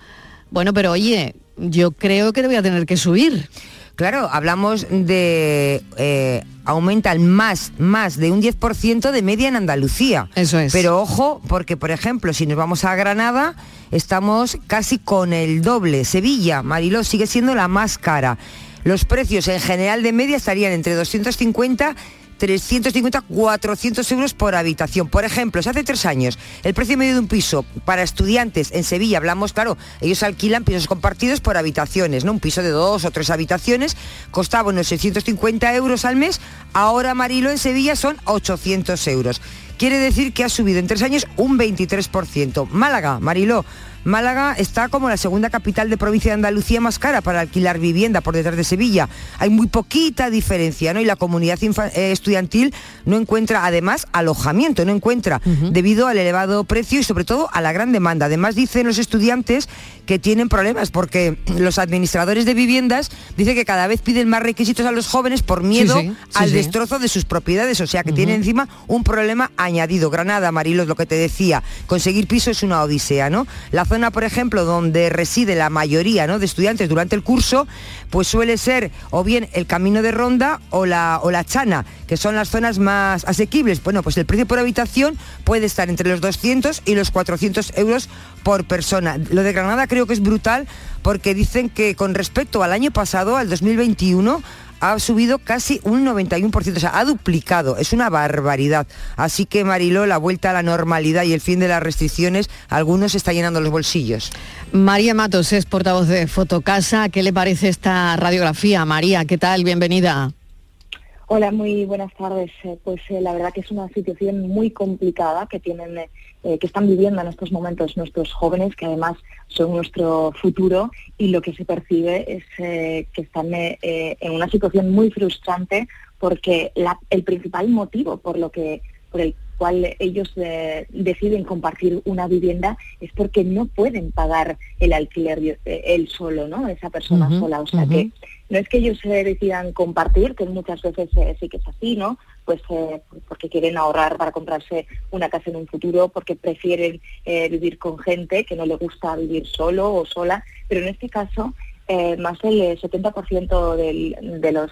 bueno, pero oye, yo creo que te voy a tener que subir. Claro, hablamos de eh, aumentan más, más de un 10% de media en Andalucía. Eso es. Pero ojo, porque por ejemplo, si nos vamos a Granada, estamos casi con el doble. Sevilla, Mariló, sigue siendo la más cara. Los precios en general de media estarían entre 250 350, 400 euros por habitación. Por ejemplo, si hace tres años el precio medio de un piso para estudiantes en Sevilla, hablamos, claro, ellos alquilan pisos compartidos por habitaciones, ¿no? Un piso de dos o tres habitaciones costaba unos 650 euros al mes, ahora Marilo en Sevilla son 800 euros. Quiere decir que ha subido en tres años un 23%. Málaga, Mariló. Málaga está como la segunda capital de provincia de Andalucía más cara para alquilar vivienda por detrás de Sevilla. Hay muy poquita diferencia, ¿no? Y la comunidad eh, estudiantil no encuentra, además, alojamiento, no encuentra, debido al elevado precio y sobre todo a la gran demanda. Además, dicen los estudiantes que tienen problemas porque los administradores de viviendas dicen que cada vez piden más requisitos a los jóvenes por miedo sí, sí, al destrozo de sus propiedades, o sea que tiene encima un problema añadido. Granada, Marilo, es lo que te decía, conseguir piso es una odisea, ¿no? La zona, por ejemplo, donde reside la mayoría ¿no? de estudiantes durante el curso, pues suele ser o bien el camino de ronda o la, o la chana, que son las zonas más asequibles. Bueno, pues el precio por habitación puede estar entre los 200 y los 400 euros por persona. Lo de Granada creo que es brutal porque dicen que con respecto al año pasado, al 2021, ha subido casi un 91%, o sea, ha duplicado, es una barbaridad. Así que Mariló, la vuelta a la normalidad y el fin de las restricciones, algunos está llenando los bolsillos. María Matos es portavoz de Fotocasa. ¿Qué le parece esta radiografía? María, ¿qué tal? Bienvenida. Hola, muy buenas tardes. Eh, Pues eh, la verdad que es una situación muy complicada que tienen, eh, eh, que están viviendo en estos momentos nuestros jóvenes, que además son nuestro futuro y lo que se percibe es que están en una situación muy frustrante porque la- el principal motivo por lo que por el cual ellos eh, deciden compartir una vivienda es porque no pueden pagar el alquiler eh, él solo, ¿no? Esa persona sola. O sea que no es que ellos se decidan compartir, que muchas veces eh, sí que es así, ¿no? Pues eh, porque quieren ahorrar para comprarse una casa en un futuro, porque prefieren eh, vivir con gente que no le gusta vivir solo o sola, pero en este caso eh, más del 70% del- de, los,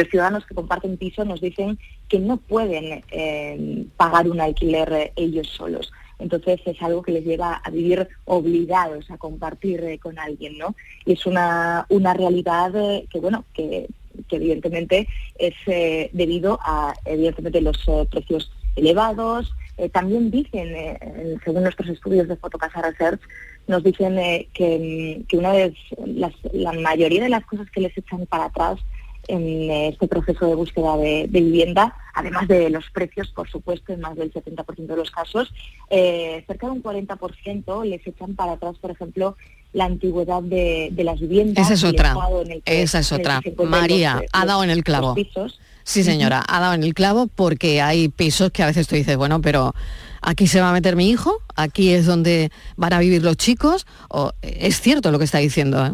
los ciudadanos que comparten piso nos dicen que no pueden eh, pagar un alquiler eh, ellos solos. Entonces es algo que les lleva a vivir obligados a compartir eh, con alguien, ¿no? Y es una, una realidad que, bueno, que, que evidentemente es debido a, evidentemente, los precios elevados. También dicen, según nuestros estudios de Fotocasa Research, nos dicen que, mm, que una de las, la mayoría de las cosas que les echan para atrás en eh, este proceso de búsqueda de, de vivienda, además de los precios, por supuesto, en más del 70% de los casos, eh, cerca de un 40% les echan para atrás, por ejemplo, la antigüedad de, de las viviendas. Esa es otra. que- Esa es otra. María, los, eh, ha dado en el clavo. Sí, señora, ha dado en el clavo porque hay pisos que a veces tú dices, bueno, pero aquí se va a meter mi hijo, aquí es donde van a vivir los chicos. O, es cierto lo que está diciendo, ¿eh?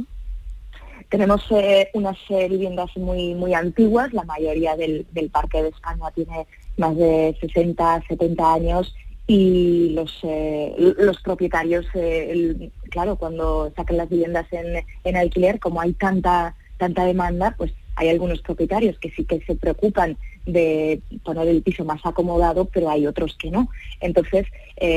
Tenemos eh, unas eh, viviendas muy muy antiguas, la mayoría del, parque de España tiene más de 60, 70 años y los, eh, los propietarios, claro, cuando sacan las viviendas en, en alquiler, como hay tanta, tanta demanda, pues hay algunos propietarios que sí que se preocupan de poner el piso más acomodado, pero hay otros que no. Entonces,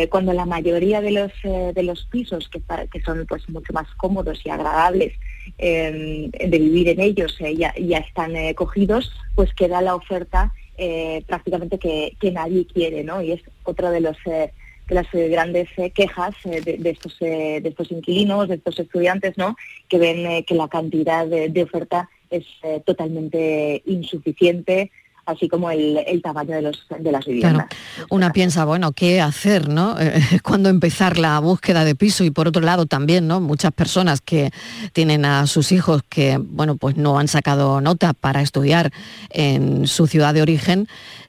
cuando la mayoría de los, de los pisos que, que son pues mucho más cómodos y agradables eh, de vivir en ellos eh, ya, ya están eh, cogidos, pues queda la oferta eh, prácticamente que, que nadie quiere, ¿no? Y es otra de los de las grandes quejas de, estos de estos inquilinos, de estos estudiantes, ¿no? Que ven que la cantidad de, oferta es totalmente insuficiente, así como el, tamaño de los de las viviendas. Una piensa, bueno, ¿qué hacer, no? *laughs* Eh, ¿Cuándo empezar la búsqueda de piso? Y por otro lado también, ¿no? Muchas personas que tienen a sus hijos que, bueno, pues no han sacado nota para estudiar en su ciudad de origen,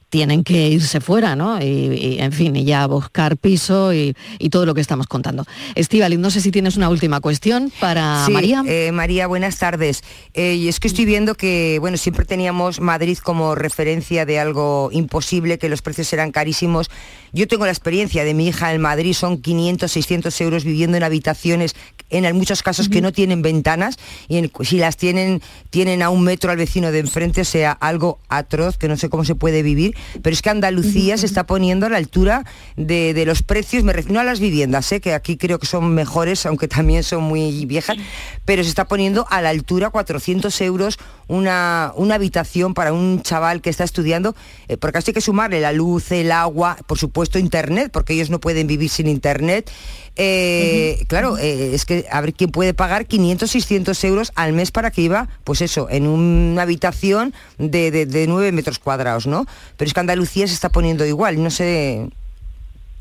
tienen que irse fuera, ¿no? Y, y, en fin, y ya buscar piso y, y todo lo que estamos contando. Estivali, no sé si tienes una última cuestión para Sí, María. eh, María, buenas tardes. Eh, y es que estoy viendo que, bueno, siempre teníamos Madrid como referencia de algo imposible, que los precios eran carísimos. Yo tengo la experiencia de mi hija en Madrid, son 500, 600 euros viviendo en habitaciones, en muchos casos que no tienen ventanas, y en- si las tienen, tienen a un metro al vecino de enfrente, o sea, algo atroz, que no sé cómo se puede vivir, pero es que Andalucía se está poniendo a la altura de, los precios, me refiero a las viviendas, ¿eh? que aquí creo que son mejores, aunque también son muy viejas, pero se está poniendo a la altura 400 euros una, una habitación para un chaval que está estudiando, eh, porque así hay que sumarle la luz, el agua, por supuesto internet, porque ellos no pueden vivir sin internet. Eh, Claro, eh, es que a ver quién puede pagar 500, 600 euros al mes para que iba, pues eso, en una habitación de, de, de 9 metros cuadrados, ¿no? Pero es que Andalucía se está poniendo igual, no sé...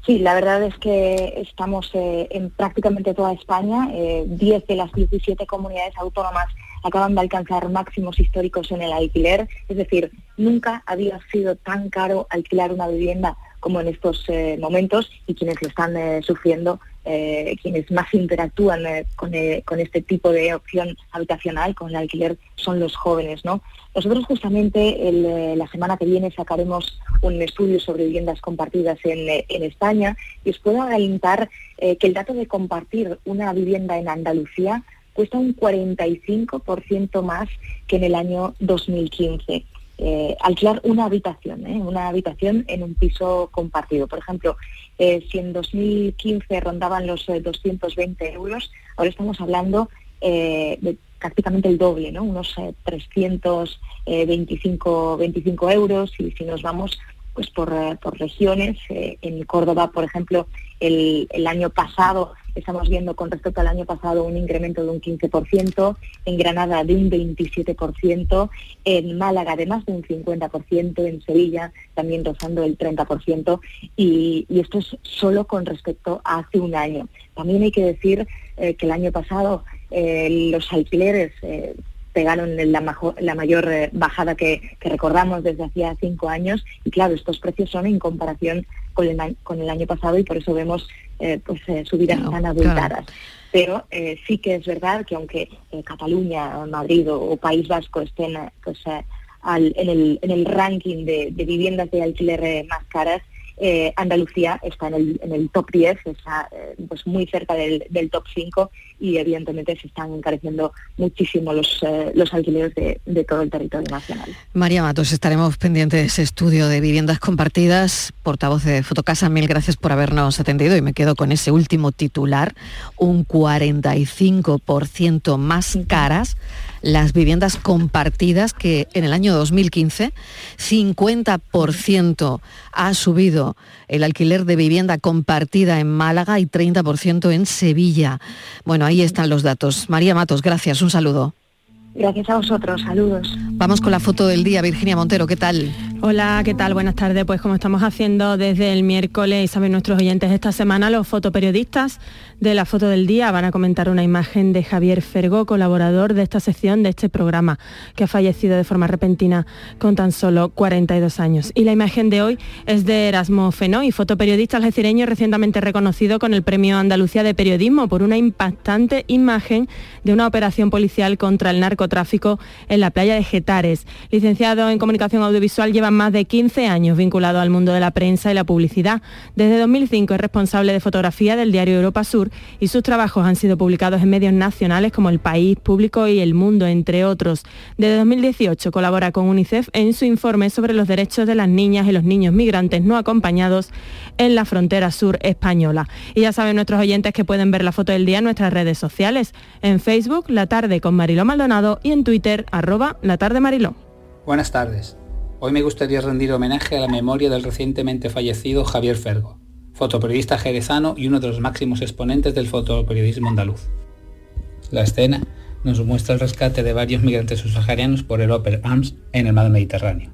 Sí, la verdad es que estamos eh, en prácticamente toda España. eh, 10 de las 17 comunidades autónomas acaban de alcanzar máximos históricos en el alquiler. Es decir, nunca había sido tan caro alquilar una vivienda como en estos eh, momentos y quienes lo están eh, sufriendo, eh, quienes más interactúan con, este tipo de opción habitacional, con el alquiler, son los jóvenes. ¿no? Nosotros justamente la semana que viene sacaremos un estudio sobre viviendas compartidas en, en España y os puedo adelantar que el dato de compartir una vivienda en Andalucía cuesta un 45% más que en el año 2015. Eh, alquilar una habitación, ¿eh? una habitación en un piso compartido. Por ejemplo, eh, si en 2015 rondaban los eh, 220 euros, ahora estamos hablando de prácticamente el doble, ¿no? unos eh, 325 25 euros y si nos vamos pues por, eh, por regiones, eh, en Córdoba, por ejemplo, el, el año pasado estamos viendo con respecto al año pasado un incremento de un 15%, en Granada de un 27%, en Málaga de más de un 50%, en Sevilla también rozando el 30%, y, y esto es solo con respecto a hace un año. También hay que decir eh, que el año pasado los alquileres pegaron la, majo- la mayor eh, bajada que, que recordamos desde hacía cinco años y claro, estos precios son en comparación con el, con el año pasado y por eso vemos eh, pues eh, subidas tan abultadas. Pero eh, sí que es verdad que aunque Cataluña, Madrid o, o País Vasco estén pues, al- en, el, en el ranking de, de viviendas de alquiler más caras, eh, Andalucía está en el, en el top 10, está eh, pues muy cerca del, del top 5 y evidentemente se están encareciendo muchísimo los, eh, los alquileres de, de todo el territorio nacional. María Matos, estaremos pendientes de ese estudio de viviendas compartidas. Portavoz de Fotocasa, mil gracias por habernos atendido y me quedo con ese último titular, un 45% más caras las viviendas compartidas que en el año 2015 50% ha subido el alquiler de vivienda compartida en Málaga y 30% en Sevilla. Bueno, ahí están los datos. María Matos, gracias, un saludo. Gracias a vosotros, saludos. Vamos con la foto del día, Virginia Montero, ¿qué tal? Hola, ¿qué tal? Buenas tardes. Pues como estamos haciendo desde el miércoles y saben nuestros oyentes esta semana, los fotoperiodistas de la foto del día van a comentar una imagen de Javier Fergo, colaborador de esta sección de este programa, que ha fallecido de forma repentina con tan solo 42 años. Y la imagen de hoy es de Erasmo Fenoy, fotoperiodista algecireño recientemente reconocido con el Premio Andalucía de Periodismo por una impactante imagen de una operación policial contra el narcotráfico en la playa de Getares. Licenciado en Comunicación Audiovisual, lleva más de 15 años vinculado al mundo de la prensa y la publicidad. Desde 2005 es responsable de fotografía del diario Europa Sur y sus trabajos han sido publicados en medios nacionales como El País, Público y El Mundo, entre otros. Desde 2018 colabora con UNICEF en su informe sobre los derechos de las niñas y los niños migrantes no acompañados en la frontera sur española. Y ya saben nuestros oyentes que pueden ver la foto del día en nuestras redes sociales, en Facebook, La Tarde con Mariló Maldonado y en Twitter, arroba La Tarde Mariló. Buenas tardes. Hoy me gustaría rendir homenaje a la memoria del recientemente fallecido Javier Fergo, fotoperiodista jerezano y uno de los máximos exponentes del fotoperiodismo andaluz. La escena nos muestra el rescate de varios migrantes subsaharianos por el Oper Arms en el mar Mediterráneo.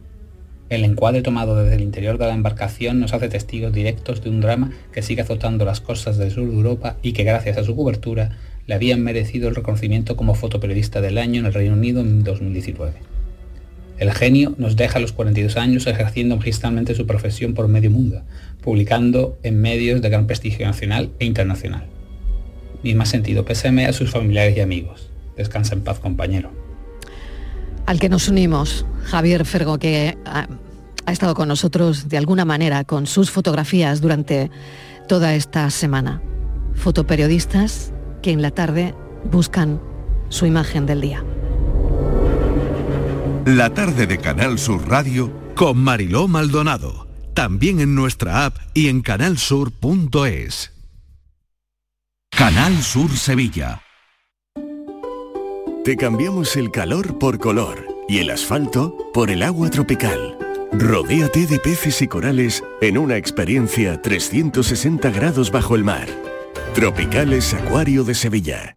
El encuadre tomado desde el interior de la embarcación nos hace testigos directos de un drama que sigue azotando las costas del sur de Europa y que gracias a su cobertura le habían merecido el reconocimiento como fotoperiodista del año en el Reino Unido en 2019. El genio nos deja a los 42 años ejerciendo magistralmente su profesión por medio mundo, publicando en medios de gran prestigio nacional e internacional. Mi más sentido pésame a sus familiares y amigos. Descansa en paz, compañero. Al que nos unimos, Javier Fergo, que ha, ha estado con nosotros de alguna manera con sus fotografías durante toda esta semana. Fotoperiodistas que en la tarde buscan su imagen del día. La tarde de Canal Sur Radio con Mariló Maldonado. También en nuestra app y en canalsur.es. Canal Sur Sevilla. Te cambiamos el calor por color y el asfalto por el agua tropical. Rodéate de peces y corales en una experiencia 360 grados bajo el mar. Tropicales Acuario de Sevilla.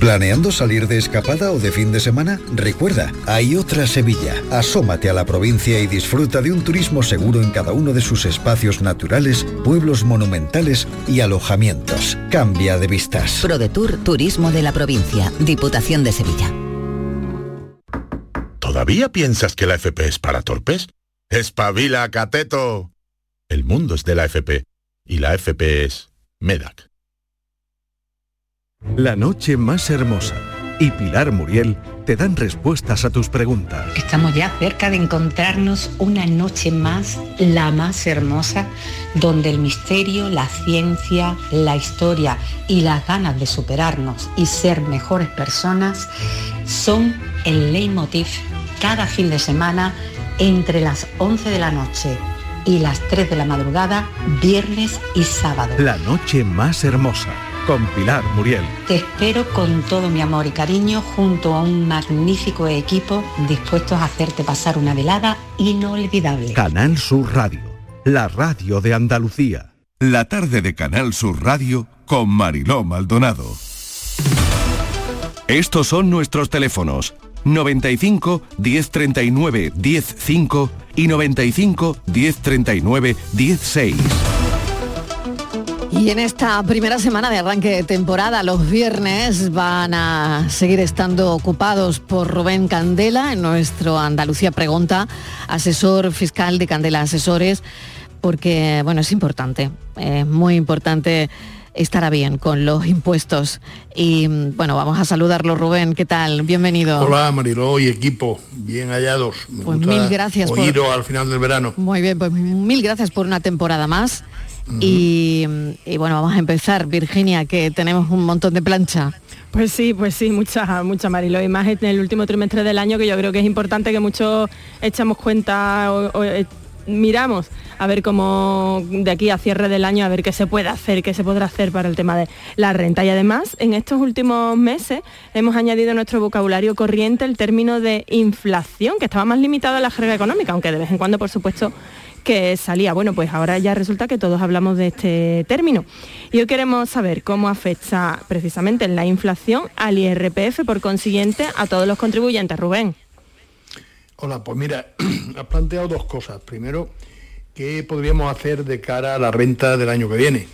¿Planeando salir de escapada o de fin de semana? Recuerda, hay otra Sevilla. Asómate a la provincia y disfruta de un turismo seguro en cada uno de sus espacios naturales, pueblos monumentales y alojamientos. Cambia de vistas. ProDetour Turismo de la Provincia, Diputación de Sevilla. ¿Todavía piensas que la FP es para torpes? ¡Espabila, cateto! El mundo es de la FP y la FP es MEDAC. La noche más hermosa y Pilar Muriel te dan respuestas a tus preguntas. Estamos ya cerca de encontrarnos una noche más, la más hermosa, donde el misterio, la ciencia, la historia y las ganas de superarnos y ser mejores personas son el leitmotiv cada fin de semana entre las 11 de la noche y las 3 de la madrugada, viernes y sábado. La noche más hermosa con Pilar Muriel. Te espero con todo mi amor y cariño junto a un magnífico equipo dispuestos a hacerte pasar una velada inolvidable. Canal Sur Radio, la radio de Andalucía. La tarde de Canal Sur Radio con Mariló Maldonado. Estos son nuestros teléfonos 95 1039 105 y 95 1039 16. Y en esta primera semana de arranque de temporada, los viernes van a seguir estando ocupados por Rubén Candela en nuestro Andalucía Pregunta, asesor fiscal de Candela Asesores, porque, bueno, es importante, es muy importante estará bien con los impuestos. Y bueno, vamos a saludarlo, Rubén. ¿Qué tal? Bienvenido. Hola, Mariló y equipo. Bien hallados. pues mil gracias. Por... al final del verano. Muy bien, pues mil gracias por una temporada más. Y, bueno, vamos a empezar, Virginia, que tenemos un montón de plancha. Pues sí, pues sí, mucha, mucha Marilo. Y más en el último trimestre del año que yo creo que es importante que muchos echamos cuenta o, eh, miramos a ver cómo de aquí a cierre del año, a ver qué se puede hacer, qué se podrá hacer para el tema de la renta. Y además, en estos últimos meses hemos añadido a nuestro vocabulario corriente el término de inflación, que estaba más limitado a la jerga económica, aunque de vez en cuando, por supuesto, que salía. Bueno, pues ahora ya resulta que todos hablamos de este término. Y hoy queremos saber cómo afecta precisamente la inflación al IRPF, por consiguiente, a todos los contribuyentes. Rubén. Hola, pues mira, *clears throat* has planteado dos cosas. Primero, ¿qué podríamos hacer de cara a la renta del año que viene?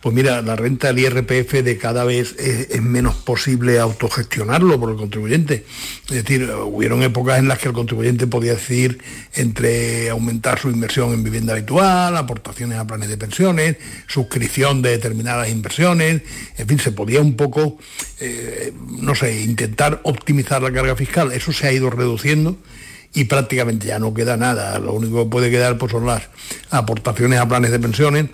Pues mira, la renta del IRPF de cada vez es, menos posible autogestionarlo por el contribuyente. Es decir, hubieron épocas en las que el contribuyente podía decidir entre aumentar su inversión en vivienda habitual, aportaciones a planes de pensiones, suscripción de determinadas inversiones, en fin, se podía un poco, eh, no sé, intentar optimizar la carga fiscal. Eso se ha ido reduciendo y prácticamente ya no queda nada. Lo único que puede quedar pues, son las aportaciones a planes de pensiones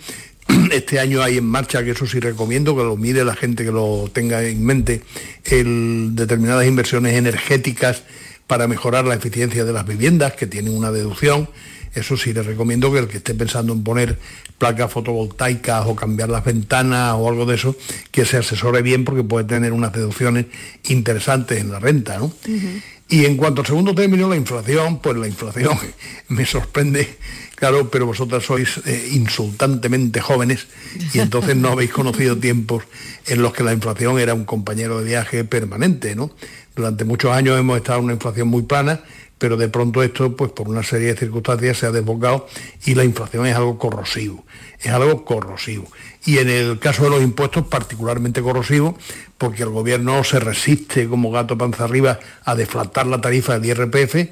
*clears throat* este año hay en marcha, que eso sí recomiendo, que lo mire la gente que lo tenga en mente, el, determinadas inversiones energéticas para mejorar la eficiencia de las viviendas, que tienen una deducción. Eso sí, le recomiendo que el que esté pensando en poner placas fotovoltaicas o cambiar las ventanas o algo de eso, que se asesore bien porque puede tener unas deducciones interesantes en la renta. Y en cuanto al segundo término, la inflación, pues la inflación *laughs* me sorprende Claro, pero vosotras sois eh, insultantemente jóvenes y entonces no habéis conocido *laughs* tiempos en los que la inflación era un compañero de viaje permanente, ¿no? Durante muchos años hemos estado en una inflación muy plana, pero de pronto esto, pues por una serie de circunstancias se ha desbocado y la inflación es algo corrosivo, es algo corrosivo. Y en el caso de los impuestos, particularmente corrosivo, porque el gobierno se resiste como gato panza arriba a deflactar la tarifa del IRPF,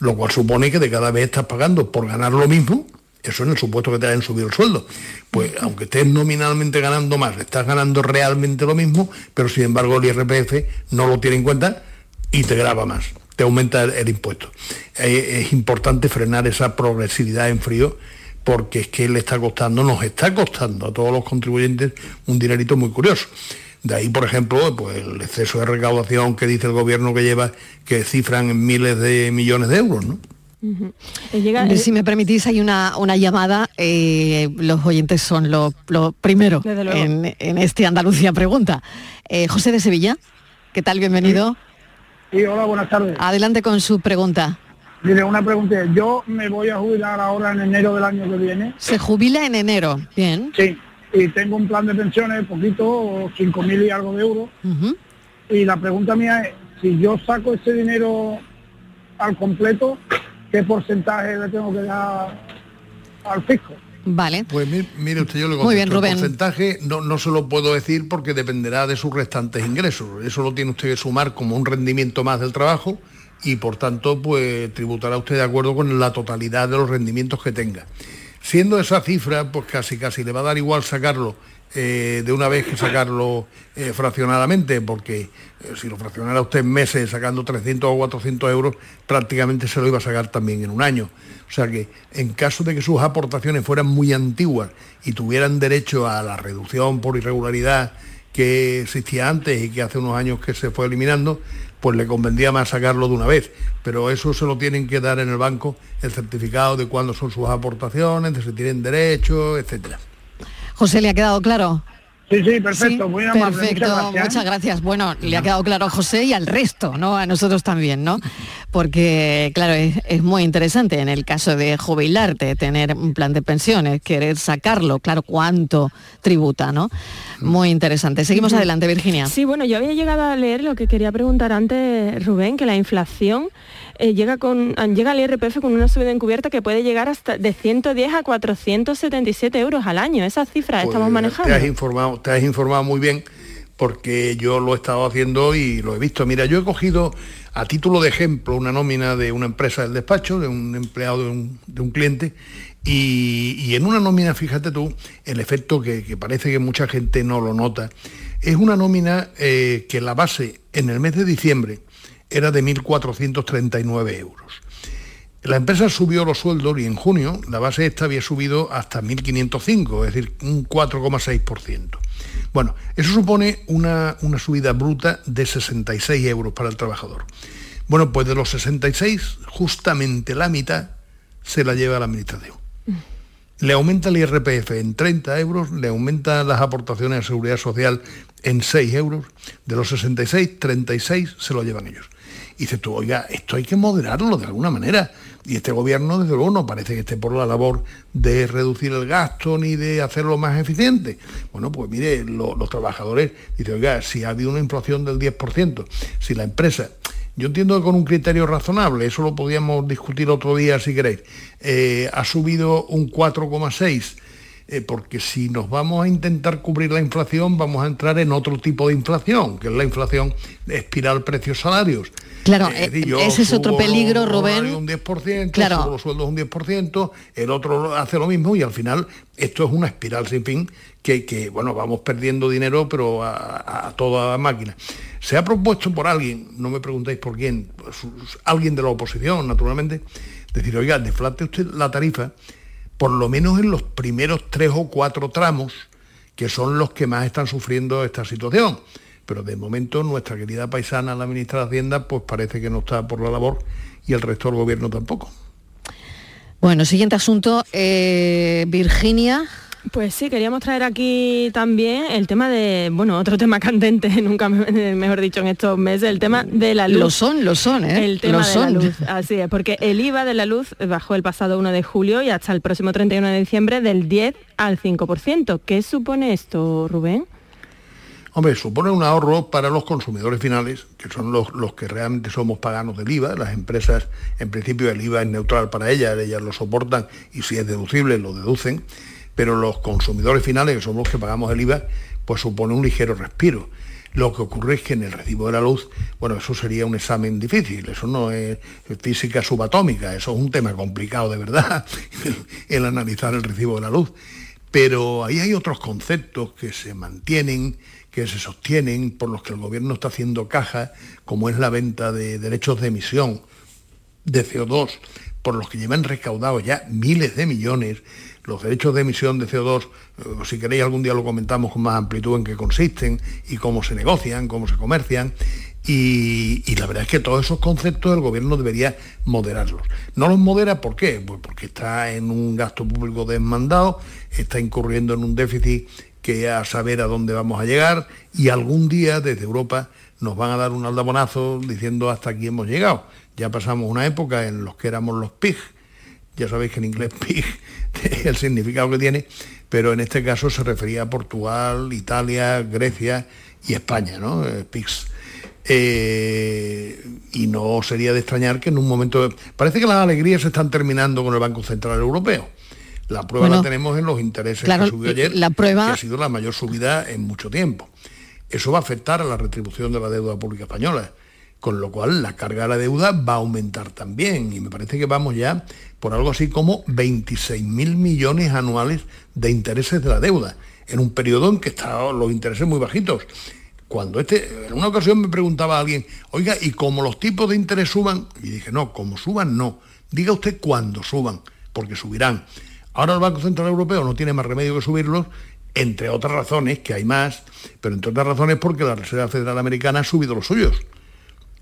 lo cual supone que de cada vez estás pagando por ganar lo mismo, eso en el supuesto que te hayan subido el sueldo. Pues aunque estés nominalmente ganando más, estás ganando realmente lo mismo, pero sin embargo el IRPF no lo tiene en cuenta y te graba más, te aumenta el, impuesto. Eh, es importante frenar esa progresividad en frío porque es que le está costando, nos está costando a todos los contribuyentes un dinerito muy curioso. De ahí, por ejemplo, pues el exceso de recaudación que dice el gobierno que lleva, que cifran en miles de millones de euros, ¿no? Eh, si me permitís, hay una, una llamada. Eh, los oyentes son lo, primero en, este Andalucía Pregunta. Eh, José de Sevilla, ¿qué tal? Bienvenido. Sí. hola, buenas tardes. Adelante con su pregunta. Mire, una pregunta. Yo me voy a jubilar ahora en enero del año que viene. Se jubila en enero, bien. Sí, y tengo un plan de pensiones, poquito, cinco mil y algo de euros. Y la pregunta mía es, si yo saco ese dinero al completo, ¿qué porcentaje le tengo que dar al fisco? Vale. Pues mire, usted, yo le contesto. Muy bien, Rubén. El porcentaje no, no se lo puedo decir porque dependerá de sus restantes ingresos. Eso lo tiene usted que sumar como un rendimiento más del trabajo y por tanto, pues tributará usted de acuerdo con la totalidad de los rendimientos que tenga. Siendo esa cifra, pues casi casi le va a dar igual sacarlo eh, de una vez que sacarlo eh, fraccionadamente, porque eh, si lo fraccionara usted en meses sacando 300 o 400 euros, prácticamente se lo iba a sacar también en un año. O sea que en caso de que sus aportaciones fueran muy antiguas y tuvieran derecho a la reducción por irregularidad que existía antes y que hace unos años que se fue eliminando, pues le convendría más sacarlo de una vez. Pero eso se lo tienen que dar en el banco, el certificado de cuándo son sus aportaciones, de si tienen derecho, etcétera. José, ¿le ha quedado claro? Sí, sí, perfecto, muy amable. Perfecto, muchas gracias. Bueno, le ha quedado claro a José y al resto, ¿no? A nosotros también, ¿no? Porque, claro, es, muy interesante en el caso de jubilarte, tener un plan de pensiones, querer sacarlo, claro, cuánto tributa, ¿no? Muy interesante. Seguimos adelante, Virginia. Sí, bueno, yo había llegado a leer lo que quería preguntar antes, Rubén, que la inflación eh, llega, con, llega al IRPF con una subida encubierta que puede llegar hasta de 110 a 477 euros al año. Esas cifras Pues, estamos manejando. Te has, informado, te has informado muy bien porque yo lo he estado haciendo y lo he visto. Mira, yo he cogido a título de ejemplo una nómina de una empresa del despacho, de un empleado de un, cliente, y, en una nómina, fíjate tú, el efecto que, que parece que mucha gente no lo nota, es una nómina eh, que la base en el mes de diciembre era de 1.439 euros. La empresa subió los sueldos y en junio la base esta había subido hasta 1.505, es decir, un 4,6%. Bueno, eso supone una, una subida bruta de 66 euros para el trabajador. Bueno, pues de los 66, justamente la mitad se la lleva la administración. Le aumenta el IRPF en 30 euros, le aumenta las aportaciones a seguridad social en 6 euros. De los 66, 36 se lo llevan ellos. Y dices tú, oiga, esto hay que moderarlo de alguna manera. Y este gobierno, desde luego, no parece que esté por la labor de reducir el gasto ni de hacerlo más eficiente. Bueno, pues mire, lo- los trabajadores dicen, oiga, si ha habido una inflación del 10%, si la empresa, yo entiendo que con un criterio razonable, eso lo podíamos discutir otro día si queréis, eh, ha subido un 4,6%, eh, porque si nos vamos a intentar cubrir la inflación, vamos a entrar en otro tipo de inflación, que es la inflación espiral precios-salarios. Claro, eh, yo ese es otro peligro, Rubén. Un 10%, Claro. subo los sueldos un 10%, el otro hace lo mismo y al final esto es una espiral sin fin que, que, bueno, vamos perdiendo dinero, pero a, a- a toda máquina. Se ha propuesto por alguien, no me preguntéis por quién, alguien de la oposición, naturalmente, decir, oiga, deflate usted la tarifa, por lo menos en los primeros tres o cuatro tramos, que son los que más están sufriendo esta situación. Pero de momento nuestra querida paisana, la ministra de Hacienda, pues parece que no está por la labor y el resto del gobierno tampoco. Bueno, siguiente asunto, eh, Virginia. Pues sí, queríamos traer aquí también el tema de, bueno, otro tema *laughs* candente, nunca me- mejor dicho en estos meses, el tema de la luz. Lo son, lo son, ¿eh? El tema Lo de son. la luz, así es, porque el IVA de la luz bajó el pasado 1 de julio y hasta el próximo 31 de diciembre del 10 al 5%. ¿Qué supone esto, Rubén? Hombre, supone un ahorro para los consumidores finales, que son los, los que realmente somos paganos del IVA. Las empresas, en principio, el IVA es neutral para ellas, ellas lo soportan y si es deducible, lo deducen. Pero los consumidores finales, que son los que pagamos el IVA, pues supone un ligero respiro. Lo que ocurre es que en el recibo de la luz, bueno, eso sería un examen difícil, eso no es física subatómica, eso es un tema complicado de verdad, *laughs* el analizar el recibo de la luz. Pero ahí hay otros conceptos que se mantienen, que se sostienen, por los que el gobierno está haciendo caja, como es la venta de derechos de emisión de CO2, por los que llevan recaudados ya miles de millones. Los derechos de emisión de CO2, eh, si queréis algún día lo comentamos con más amplitud en qué consisten y cómo se negocian, cómo se comercian. Y, y la verdad es que todos esos conceptos el gobierno debería moderarlos. No los modera, ¿por qué? Pues porque está en un gasto público desmandado, está incurriendo en un déficit que a saber a dónde vamos a llegar y algún día desde Europa nos van a dar un aldabonazo diciendo hasta aquí hemos llegado. Ya pasamos una época en los que éramos los PIG, ya sabéis que en inglés *laughs* PIG es el significado que tiene, pero en este caso se refería a Portugal, Italia, Grecia y España, ¿no? Eh, PIGs. Eh, y no sería de extrañar que en un momento... Parece que las alegrías se están terminando con el Banco Central Europeo. La prueba Bueno, la tenemos en los intereses claro, que subió ayer, la prueba- que ha sido la mayor subida en mucho tiempo. Eso va a afectar a la retribución de la deuda pública española, con lo cual la carga de la deuda va a aumentar también. Y me parece que vamos ya por algo así como 26.000 millones anuales de intereses de la deuda, en un periodo en que están los intereses muy bajitos. Cuando este, en una ocasión me preguntaba a alguien, oiga, ¿y como los tipos de interés suban? Y dije, no, como suban, no. Diga usted cuándo suban, porque subirán. Ahora el Banco Central Europeo no tiene más remedio que subirlos, entre otras razones, que hay más, pero entre otras razones porque la Reserva Federal Americana ha subido los suyos.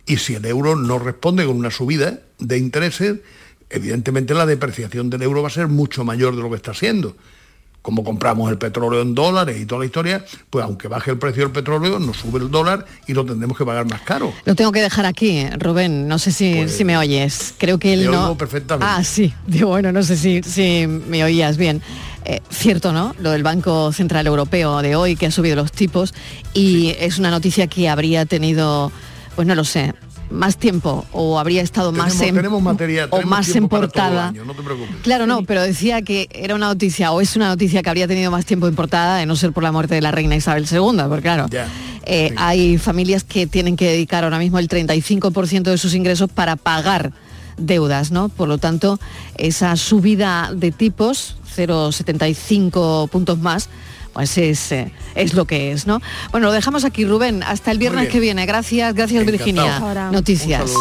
Y si el euro no responde con una subida de intereses, evidentemente la depreciación del euro va a ser mucho mayor de lo que está siendo. Como compramos el petróleo en dólares y toda la historia, pues aunque baje el precio del petróleo, nos sube el dólar y lo tendremos que pagar más caro. Lo tengo que dejar aquí, eh, Rubén. No sé si, si me oyes. Creo que él Pues, te no. oigo perfectamente. Ah, sí. *laughs* Digo, bueno, no sé si, si me oías bien. Eh, cierto, ¿no? Lo del Banco Central Europeo de hoy, que ha subido los tipos, y es una noticia que habría tenido, pues no lo sé, más tiempo o habría estado más en, tenemos materia, o más en portada. no te preocupes. Claro, no, pero decía que era una noticia o es una noticia que habría tenido más tiempo en portada de no ser por la muerte de la reina Isabel II, porque claro, eh, hay familias que tienen que dedicar ahora mismo el 35% de sus ingresos para pagar deudas, ¿no? Por lo tanto, esa subida de tipos, 0,75 puntos más, pues es, eh, es lo que es, ¿no? Bueno, lo dejamos aquí, Rubén, hasta el viernes que viene. Gracias, gracias Virginia. Noticias.